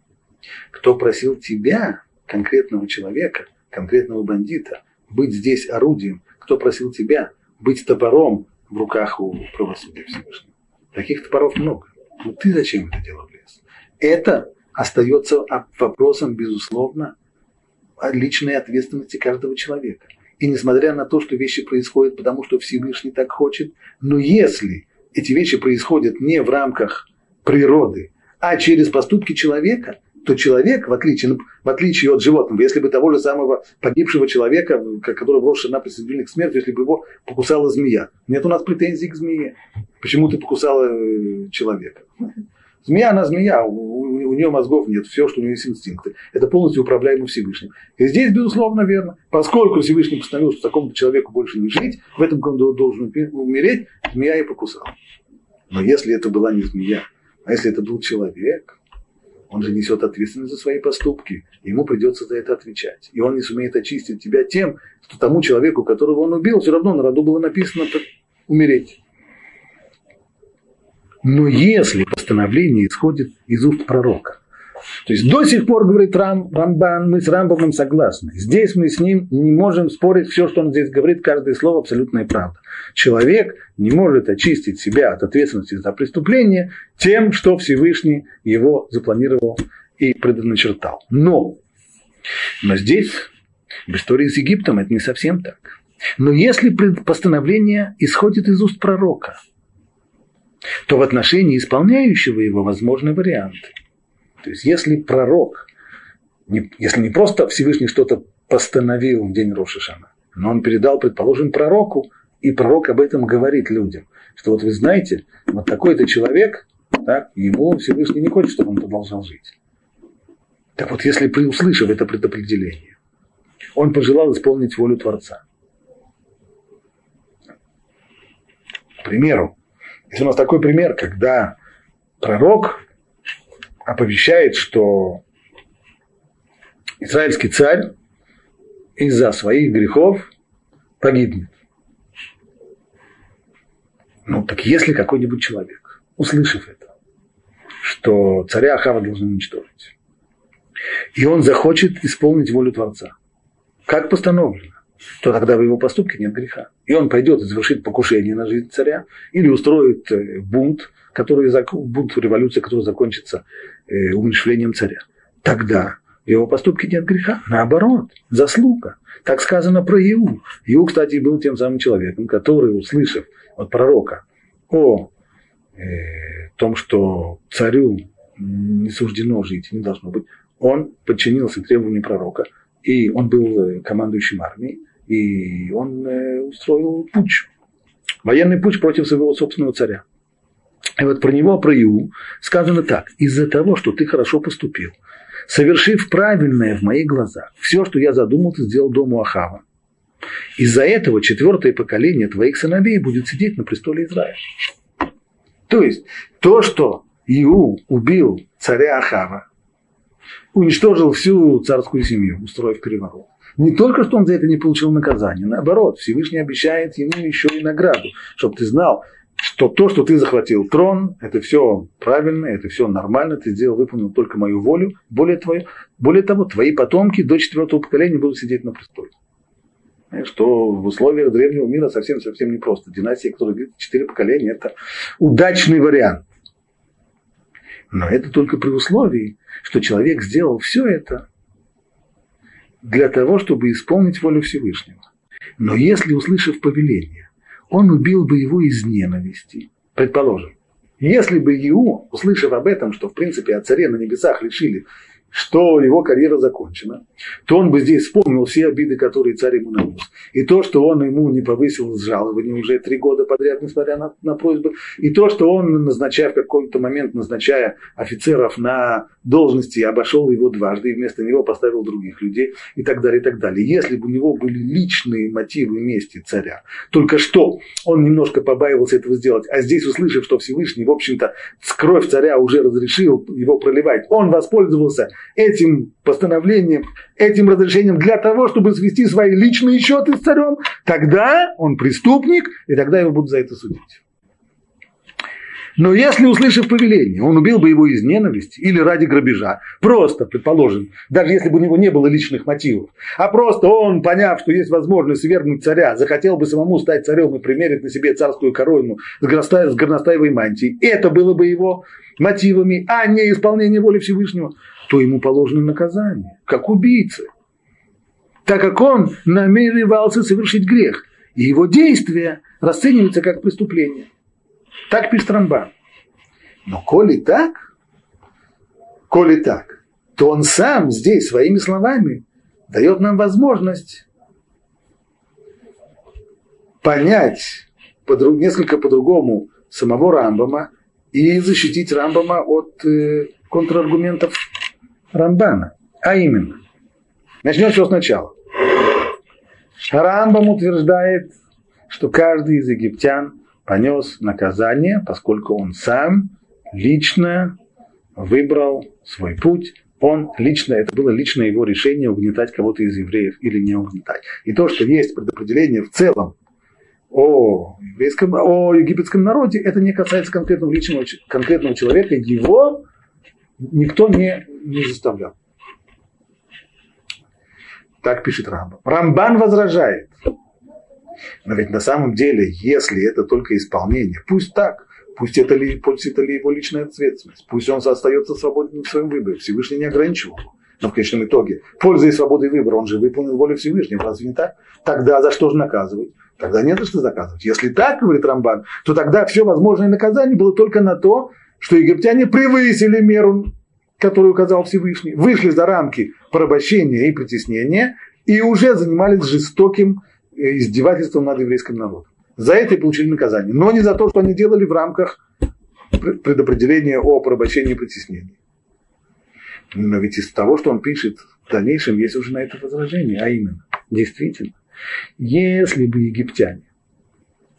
Кто просил тебя, конкретного человека, конкретного бандита, быть здесь орудием, кто просил тебя быть топором в руках у правосудия Всевышнего. Таких топоров много. Но ты зачем это дело влез? Это остается вопросом, безусловно, личной ответственности каждого человека. И несмотря на то, что вещи происходят, потому что Всевышний так хочет, но если эти вещи происходят не в рамках природы, а через поступки человека, то человек, в отличие, в отличие от животного, если бы того же самого погибшего человека, которого брошена на присоединили к смерти, если бы его покусала змея. Нет у нас претензий к змее. Почему ты покусала э, человека? Змея, она змея. У нее мозгов нет, все, что у нее есть инстинкты. Это полностью управляемо Всевышним. И здесь, безусловно, верно. Поскольку Всевышний постановил, что такому человеку больше не жить, в этом году он должен умереть, змея и покусала. Но если это была не змея, а если это был человек, он же несет ответственность за свои поступки. Ему придется за это отвечать. И он не сумеет очистить тебя тем, что тому человеку, которого он убил, все равно на роду было написано умереть. Но если постановление исходит из уст пророка, то есть до сих пор, говорит Рам, Рамбан, мы с Рамбаном согласны. Здесь мы с ним не можем спорить, все, что он здесь говорит, каждое слово абсолютная правда. Человек не может очистить себя от ответственности за преступление тем, что Всевышний его запланировал и предначертал. Но, но здесь, в истории с Египтом, это не совсем так. Но если постановление исходит из уст пророка, то в отношении исполняющего его возможны варианты. То есть если пророк, если не просто Всевышний что-то постановил в день Рошишана, но он передал, предположим, пророку, и пророк об этом говорит людям, что вот вы знаете, вот такой-то человек, так, ему Всевышний не хочет, чтобы он продолжал жить. Так вот, если услышав это предопределение, он пожелал исполнить волю Творца. К примеру, если у нас такой пример, когда пророк оповещает, что израильский царь из-за своих грехов погибнет. Ну, так если какой-нибудь человек, услышав это, что царя Ахава должны уничтожить, и он захочет исполнить волю Творца, как постановлено, то тогда в его поступке нет греха. И он пойдет и завершит покушение на жизнь царя или устроит э, бунт, который, бунт революции, который закончится э, умершлением царя. Тогда в его поступке нет греха. Наоборот, заслуга. Так сказано про Иу. Иу, кстати, был тем самым человеком, который, услышав от пророка о э, том, что царю не суждено жить, не должно быть, он подчинился требованиям пророка, и он был э, командующим армией, и он э, устроил путь, военный путь против своего собственного царя. И вот про него, про Иу, сказано так. Из-за того, что ты хорошо поступил, совершив правильное в моих глазах, все, что я задумал, ты сделал дому Ахава. Из-за этого четвертое поколение твоих сыновей будет сидеть на престоле Израиля. То есть, то, что Иу убил царя Ахава, уничтожил всю царскую семью, устроив переворот. Не только, что он за это не получил наказание, наоборот, Всевышний обещает ему еще и награду, чтобы ты знал, что то, что ты захватил трон, это все правильно, это все нормально, ты сделал, выполнил только мою волю. Более, твою, более того, твои потомки до четвертого поколения будут сидеть на престоле. Что в условиях древнего мира совсем-совсем непросто. Династия, которая длится четыре поколения, это удачный вариант. Но это только при условии, что человек сделал все это для того, чтобы исполнить волю Всевышнего. Но если, услышав повеление, он убил бы его из ненависти, предположим, если бы Иу, услышав об этом, что в принципе о царе на небесах решили, что его карьера закончена, то он бы здесь вспомнил все обиды, которые царь ему нанес. И то, что он ему не повысил жалование уже три года подряд, несмотря на, на просьбы, и то, что он, назначая в какой-то момент, назначая офицеров на должности, обошел его дважды и вместо него поставил других людей и так далее, и так далее. Если бы у него были личные мотивы мести царя, только что он немножко побаивался этого сделать, а здесь, услышав, что Всевышний, в общем-то, кровь царя уже разрешил его проливать, он воспользовался этим постановлением, этим разрешением для того, чтобы свести свои личные счеты с царем, тогда он преступник, и тогда его будут за это судить. Но если, услышав повеление, он убил бы его из ненависти или ради грабежа, просто, предположим, даже если бы у него не было личных мотивов, а просто он, поняв, что есть возможность свергнуть царя, захотел бы самому стать царем и примерить на себе царскую корону с горностаевой мантией, это было бы его мотивами, а не исполнение воли Всевышнего, то ему положено наказание, как убийце, так как он намеревался совершить грех, и его действия расцениваются как преступление. Так пишет Рамбан. Но коли так, коли так, то он сам здесь своими словами дает нам возможность понять несколько по-другому самого Рамбама и защитить Рамбама от э, контраргументов Рамбана. А именно, начнем все сначала. Рамбам утверждает, что каждый из египтян понес наказание, поскольку он сам лично выбрал свой путь, он лично, это было лично его решение угнетать кого-то из евреев или не угнетать. И то, что есть предопределение в целом о, еврейском, о египетском народе, это не касается конкретного личного, конкретного человека, его никто не, не заставлял. Так пишет Рамбан. Рамбан возражает. Но ведь на самом деле, если это только исполнение, пусть так, пусть это, ли, пусть это ли его личная ответственность, пусть он остается свободным в своем выборе, Всевышний не ограничивал его. Но в конечном итоге, пользуясь свободой выбора, он же выполнил волю Всевышнего, разве не так? Тогда за что же наказывать? Тогда нет за что наказывать. Если так, говорит Рамбан, то тогда все возможное наказание было только на то, что египтяне превысили меру, которую указал Всевышний, вышли за рамки порабощения и притеснения и уже занимались жестоким э, издевательством над еврейским народом. За это и получили наказание. Но не за то, что они делали в рамках предопределения о порабощении и притеснении. Но ведь из того, что он пишет в дальнейшем, есть уже на это возражение. А именно, действительно, если бы египтяне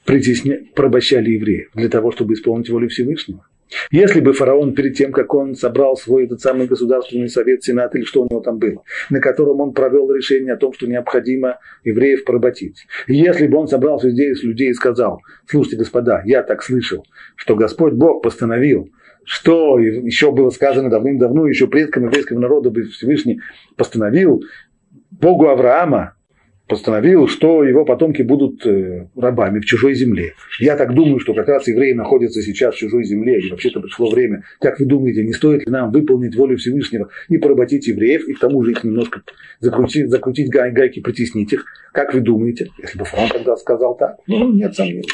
притесня... порабощали евреев для того, чтобы исполнить волю Всевышнего, если бы фараон перед тем, как он собрал свой этот самый государственный совет, сенат или что у него там было, на котором он провел решение о том, что необходимо евреев поработить. Если бы он собрался здесь людей и сказал, слушайте, господа, я так слышал, что Господь Бог постановил, что еще было сказано давным-давно, еще предкам еврейского народа Всевышний постановил Богу Авраама, постановил, что его потомки будут э, рабами в чужой земле. Я так думаю, что как раз евреи находятся сейчас в чужой земле, и вообще-то пришло время. Как вы думаете, не стоит ли нам выполнить волю Всевышнего и поработить евреев, и к тому же их немножко закрутить, закрутить гай, гайки, притеснить их? Как вы думаете? Если бы фронт тогда сказал так, ну, нет сомнений.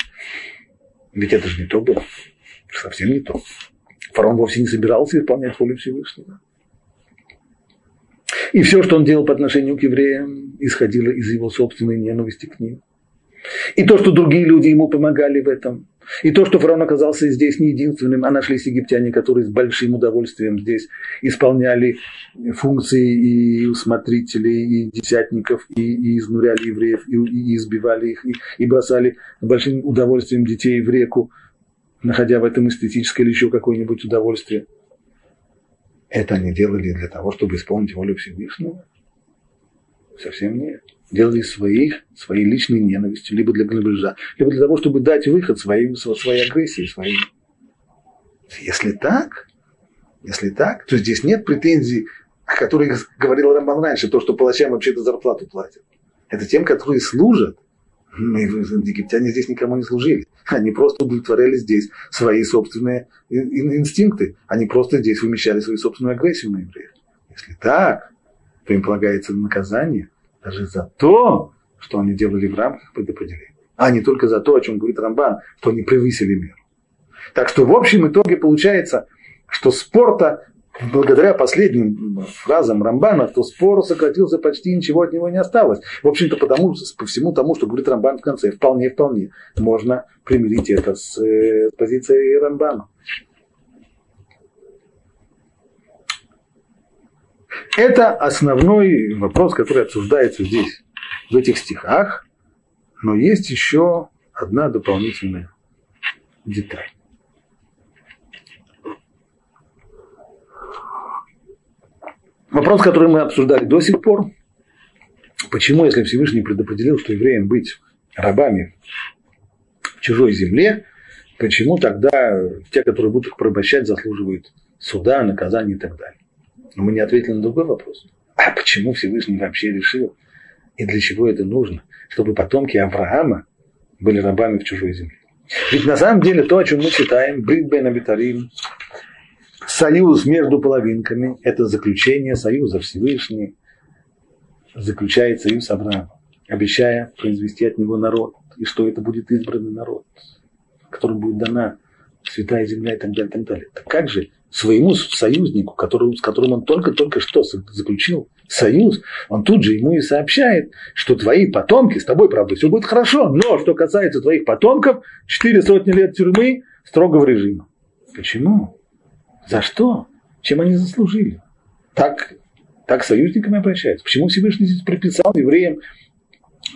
Ведь это же не то было. Совсем не то. Фараон вовсе не собирался исполнять волю Всевышнего. И все, что он делал по отношению к евреям, исходило из его собственной ненависти к ним. И то, что другие люди ему помогали в этом. И то, что фараон оказался здесь не единственным, а нашлись египтяне, которые с большим удовольствием здесь исполняли функции и усмотрителей, и десятников, и, и изнуряли евреев, и, и избивали их, и, и бросали с большим удовольствием детей в реку, находя в этом эстетическое или еще какое-нибудь удовольствие – это они делали для того, чтобы исполнить волю Всевышнего? Совсем нет. Делали своих, своей личной ненависти, либо для грабежа, либо для того, чтобы дать выход своим, своей агрессии, своим. Если так, если так, то здесь нет претензий, о которых говорил Рамбан раньше, то, что палачам вообще-то зарплату платят. Это тем, которые служат мы, египтяне здесь никому не служили. Они просто удовлетворяли здесь свои собственные инстинкты. Они просто здесь вымещали свою собственную агрессию на евреев. Если так, то им полагается наказание даже за то, что они делали в рамках предопределения. А не только за то, о чем говорит Рамбан, что они превысили меру. Так что в общем итоге получается, что спорта благодаря последним фразам Рамбана, то спор сократился почти, ничего от него не осталось. В общем-то, потому, по всему тому, что говорит Рамбан в конце, вполне-вполне можно примирить это с, э, с позицией Рамбана. Это основной вопрос, который обсуждается здесь, в этих стихах, но есть еще одна дополнительная деталь. Вопрос, который мы обсуждали до сих пор, почему, если Всевышний предопределил, что евреям быть рабами в чужой земле, почему тогда те, которые будут их порабощать, заслуживают суда, наказания и так далее? Но мы не ответили на другой вопрос. А почему Всевышний вообще решил, и для чего это нужно, чтобы потомки Авраама были рабами в чужой земле? Ведь на самом деле то, о чем мы читаем, Брит Бен Абитарим, союз между половинками – это заключение союза Всевышний, заключает союз Авраама, обещая произвести от него народ, и что это будет избранный народ, которому будет дана святая земля и так далее, и так далее. Так как же своему союзнику, который, с которым он только-только что заключил союз, он тут же ему и сообщает, что твои потомки, с тобой, правда, все будет хорошо, но что касается твоих потомков, четыре сотни лет тюрьмы строгого режима. Почему? За что? чем они заслужили. Так, так союзниками обращаются. Почему Всевышний здесь приписал евреям,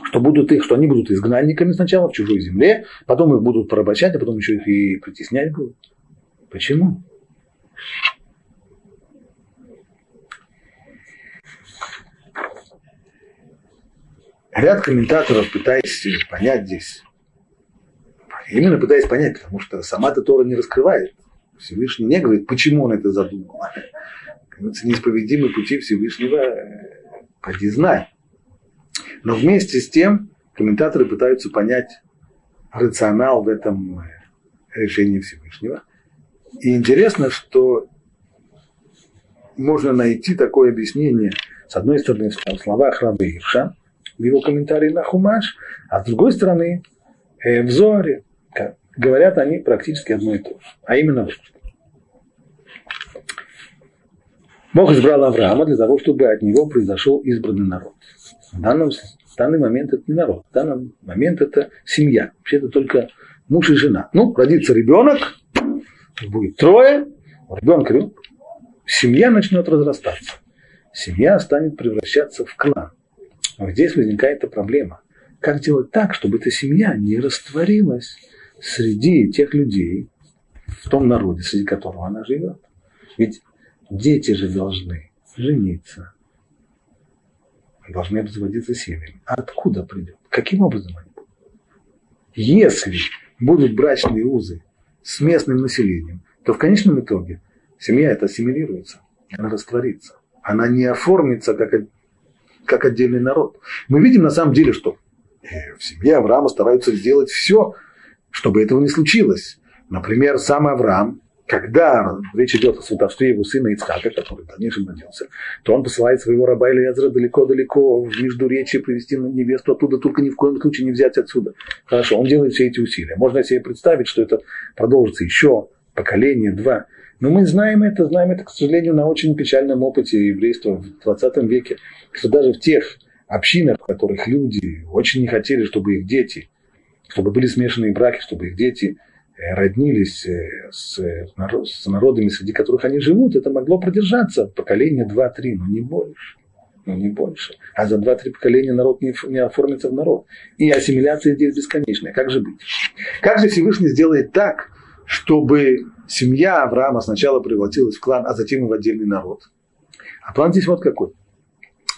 что, будут их, что они будут изгнанниками сначала в чужой земле, потом их будут порабощать, а потом еще их и притеснять будут? Почему? Ряд комментаторов, пытаясь понять здесь, именно пытаясь понять, потому что сама эта Тора не раскрывает. Всевышний не говорит, почему он это задумал. Неисповедимые пути Всевышнего, э, поди знай. Но вместе с тем комментаторы пытаются понять рационал в этом э, решении Всевышнего. И интересно, что можно найти такое объяснение, с одной стороны, в словах Рабы Ирша, в его комментарии на Хумаш, а с другой стороны, э, в Зоре. Говорят они практически одно и то же. А именно, Бог избрал Авраама для того, чтобы от него произошел избранный народ. В, данном, в данный момент это не народ, в данный момент это семья. Вообще это только муж и жена. Ну, родится ребенок, будет трое, ребенок, семья начнет разрастаться. Семья станет превращаться в клан. Но здесь возникает проблема. Как делать так, чтобы эта семья не растворилась среди тех людей, в том народе, среди которого она живет? Ведь дети же должны жениться, должны разводиться семьями. А откуда придет? Каким образом они будут? Если будут брачные узы с местным населением, то в конечном итоге семья это ассимилируется, она растворится. Она не оформится как, как отдельный народ. Мы видим на самом деле, что э, в семье Авраама стараются сделать все, чтобы этого не случилось. Например, сам Авраам когда речь идет о сватовстве его сына Ицхака, который в дальнейшем родился, то он посылает своего раба Илиазра далеко-далеко в Междуречие привести невесту оттуда, только ни в коем случае не взять отсюда. Хорошо, он делает все эти усилия. Можно себе представить, что это продолжится еще поколение, два. Но мы знаем это, знаем это, к сожалению, на очень печальном опыте еврейства в 20 веке, что даже в тех общинах, в которых люди очень не хотели, чтобы их дети, чтобы были смешанные браки, чтобы их дети Э, роднились э, с, с народами, среди которых они живут, это могло продержаться поколение 2-3, но не больше. Но не больше. А за 2-3 поколения народ не, не оформится в народ. И ассимиляция здесь бесконечная. Как же быть? Как же Всевышний сделает так, чтобы семья Авраама сначала превратилась в клан, а затем и в отдельный народ? А план здесь вот какой.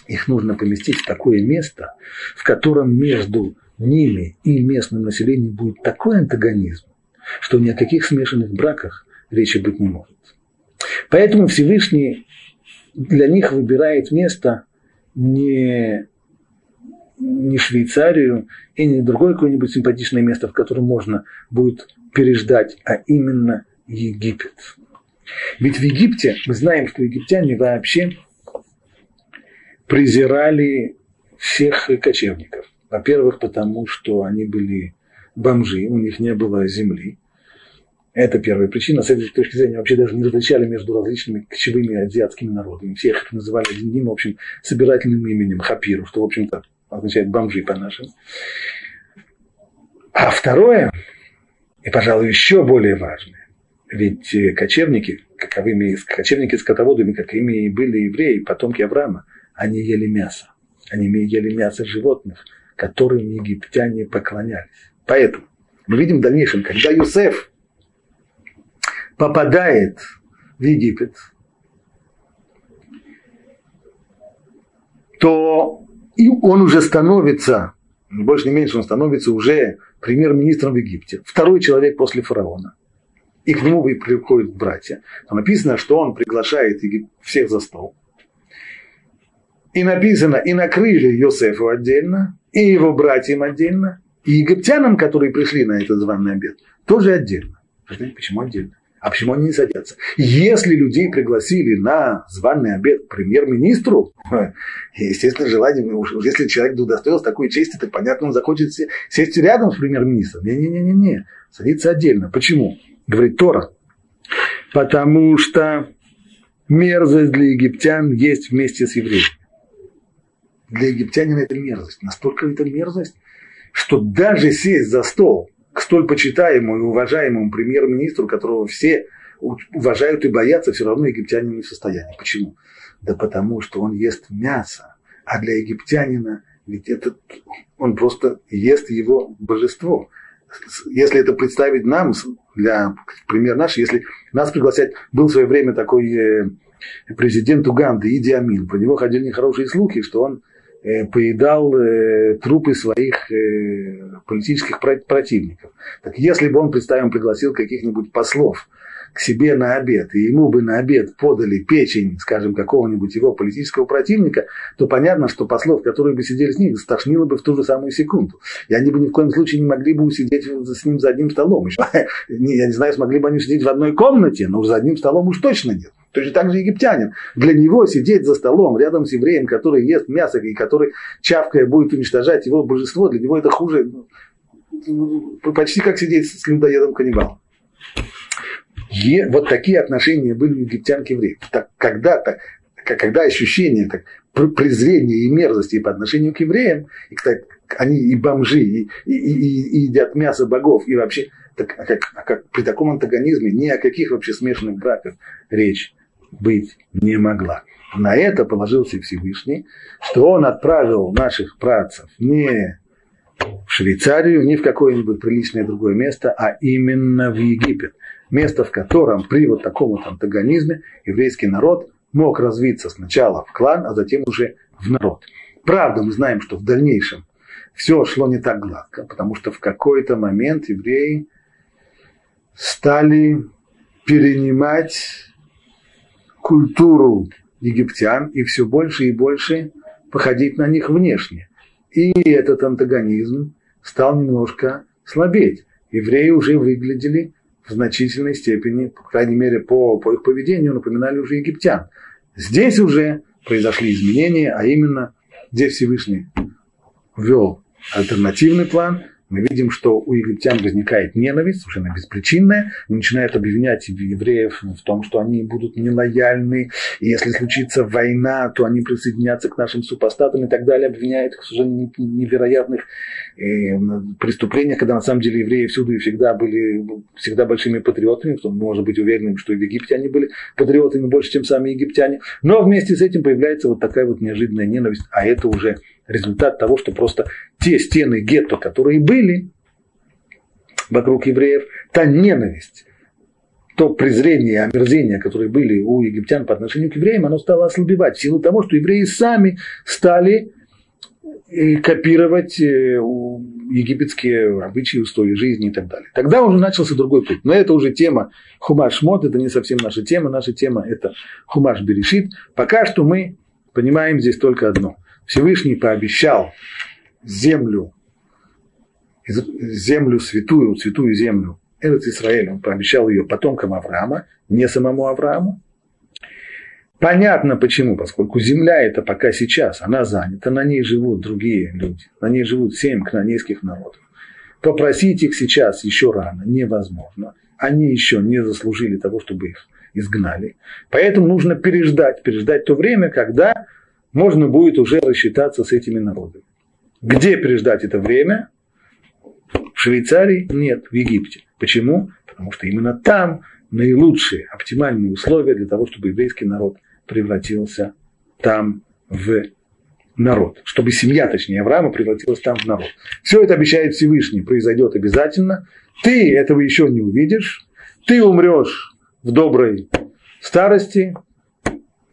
Их нужно поместить в такое место, в котором между ними и местным населением будет такой антагонизм, что ни о каких смешанных браках речи быть не может. Поэтому Всевышний для них выбирает место не, не Швейцарию и не другое какое-нибудь симпатичное место, в котором можно будет переждать, а именно Египет. Ведь в Египте, мы знаем, что египтяне вообще презирали всех кочевников. Во-первых, потому что они были бомжи, у них не было земли. Это первая причина. С этой точки зрения вообще даже не различали между различными кочевыми азиатскими народами. Всех их называли одним общим собирательным именем Хапиру, что, в общем-то, означает бомжи по-нашему. А второе, и, пожалуй, еще более важное, ведь э, кочевники, каковыми, кочевники скотоводами, какими и были евреи, потомки Авраама, они ели мясо. Они ели мясо животных, которым египтяне поклонялись. Поэтому мы видим в дальнейшем, когда Юсеф попадает в Египет, то и он уже становится, не больше не меньше, он становится уже премьер-министром в Египте. Второй человек после фараона. И к нему приходят братья. Там написано, что он приглашает всех за стол. И написано, и накрыли Йосефу отдельно, и его братьям отдельно, и египтянам, которые пришли на этот званый обед, тоже отдельно. Почему отдельно? А почему они не садятся? Если людей пригласили на званый обед премьер-министру, естественно, желание, если человек удостоился такой чести, то понятно, он захочет сесть рядом с премьер-министром. Не-не-не-не, садиться отдельно. Почему? Говорит Тора. Потому что мерзость для египтян есть вместе с евреями. Для египтянина это мерзость. Настолько это мерзость, что даже сесть за стол к столь почитаемому и уважаемому премьер-министру, которого все уважают и боятся, все равно египтяне не в состоянии. Почему? Да потому что он ест мясо, а для египтянина ведь это он просто ест его божество. Если это представить нам, для пример наш, если нас пригласять, был в свое время такой э, президент Уганды Иди Амин, про него ходили нехорошие слухи, что он поедал э, трупы своих политических противников. Так если бы он, представим, пригласил каких-нибудь послов, к себе на обед, и ему бы на обед подали печень, скажем, какого-нибудь его политического противника, то понятно, что послов, которые бы сидели с ним, стошнило бы в ту же самую секунду. И они бы ни в коем случае не могли бы усидеть с ним за одним столом. Я не знаю, смогли бы они сидеть в одной комнате, но за одним столом уж точно нет. Точно так же египтянин. Для него сидеть за столом рядом с евреем, который ест мясо и который чавкая будет уничтожать его божество, для него это хуже, ну, почти как сидеть с людоедом-каннибалом вот такие отношения были у египтян к евреям. Так, когда-то, когда ощущение так, презрения и мерзости по отношению к евреям, и, кстати, они и бомжи, и, и, и, и едят мясо богов, и вообще, так, а как, а как при таком антагонизме ни о каких вообще смешанных браках речь быть не могла. На это положился Всевышний, что он отправил наших працев не в Швейцарию, не в какое-нибудь приличное другое место, а именно в Египет место, в котором при вот таком вот антагонизме еврейский народ мог развиться сначала в клан, а затем уже в народ. Правда, мы знаем, что в дальнейшем все шло не так гладко, потому что в какой-то момент евреи стали перенимать культуру египтян и все больше и больше походить на них внешне. И этот антагонизм стал немножко слабеть. Евреи уже выглядели в значительной степени, по крайней мере, по, по их поведению, напоминали уже египтян. Здесь уже произошли изменения, а именно здесь Всевышний ввел альтернативный план, мы видим, что у египтян возникает ненависть, совершенно беспричинная, начинают обвинять евреев в том, что они будут нелояльны, и если случится война, то они присоединятся к нашим супостатам и так далее, обвиняют их в совершенно невероятных э, преступлениях, когда на самом деле евреи всюду и всегда были всегда большими патриотами, кто может быть уверенным, что и в Египте они были патриотами больше, чем сами египтяне. Но вместе с этим появляется вот такая вот неожиданная ненависть, а это уже результат того, что просто те стены гетто, которые были вокруг евреев, та ненависть, то презрение, омерзение, которые были у египтян по отношению к евреям, оно стало ослабевать в силу того, что евреи сами стали э, копировать э, египетские обычаи, устои жизни и так далее. Тогда уже начался другой путь. Но это уже тема Хумаш Мод, это не совсем наша тема. Наша тема это Хумаш Берешит. Пока что мы понимаем здесь только одно. Всевышний пообещал землю, землю святую, святую землю, этот Израиль, он пообещал ее потомкам Авраама, не самому Аврааму. Понятно почему, поскольку земля это пока сейчас, она занята, на ней живут другие люди, на ней живут семь кнанейских народов. Попросить их сейчас еще рано невозможно. Они еще не заслужили того, чтобы их изгнали. Поэтому нужно переждать, переждать то время, когда можно будет уже рассчитаться с этими народами. Где переждать это время? В Швейцарии? Нет, в Египте. Почему? Потому что именно там наилучшие, оптимальные условия для того, чтобы еврейский народ превратился там в народ. Чтобы семья, точнее, Авраама превратилась там в народ. Все это обещает Всевышний, произойдет обязательно. Ты этого еще не увидишь. Ты умрешь в доброй старости,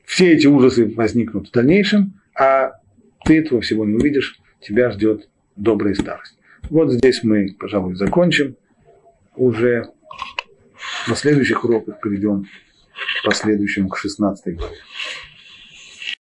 все эти ужасы возникнут в дальнейшем, а ты этого всего не увидишь, тебя ждет добрая старость. Вот здесь мы, пожалуй, закончим. Уже на следующих уроках перейдем к последующему, к 16 главе.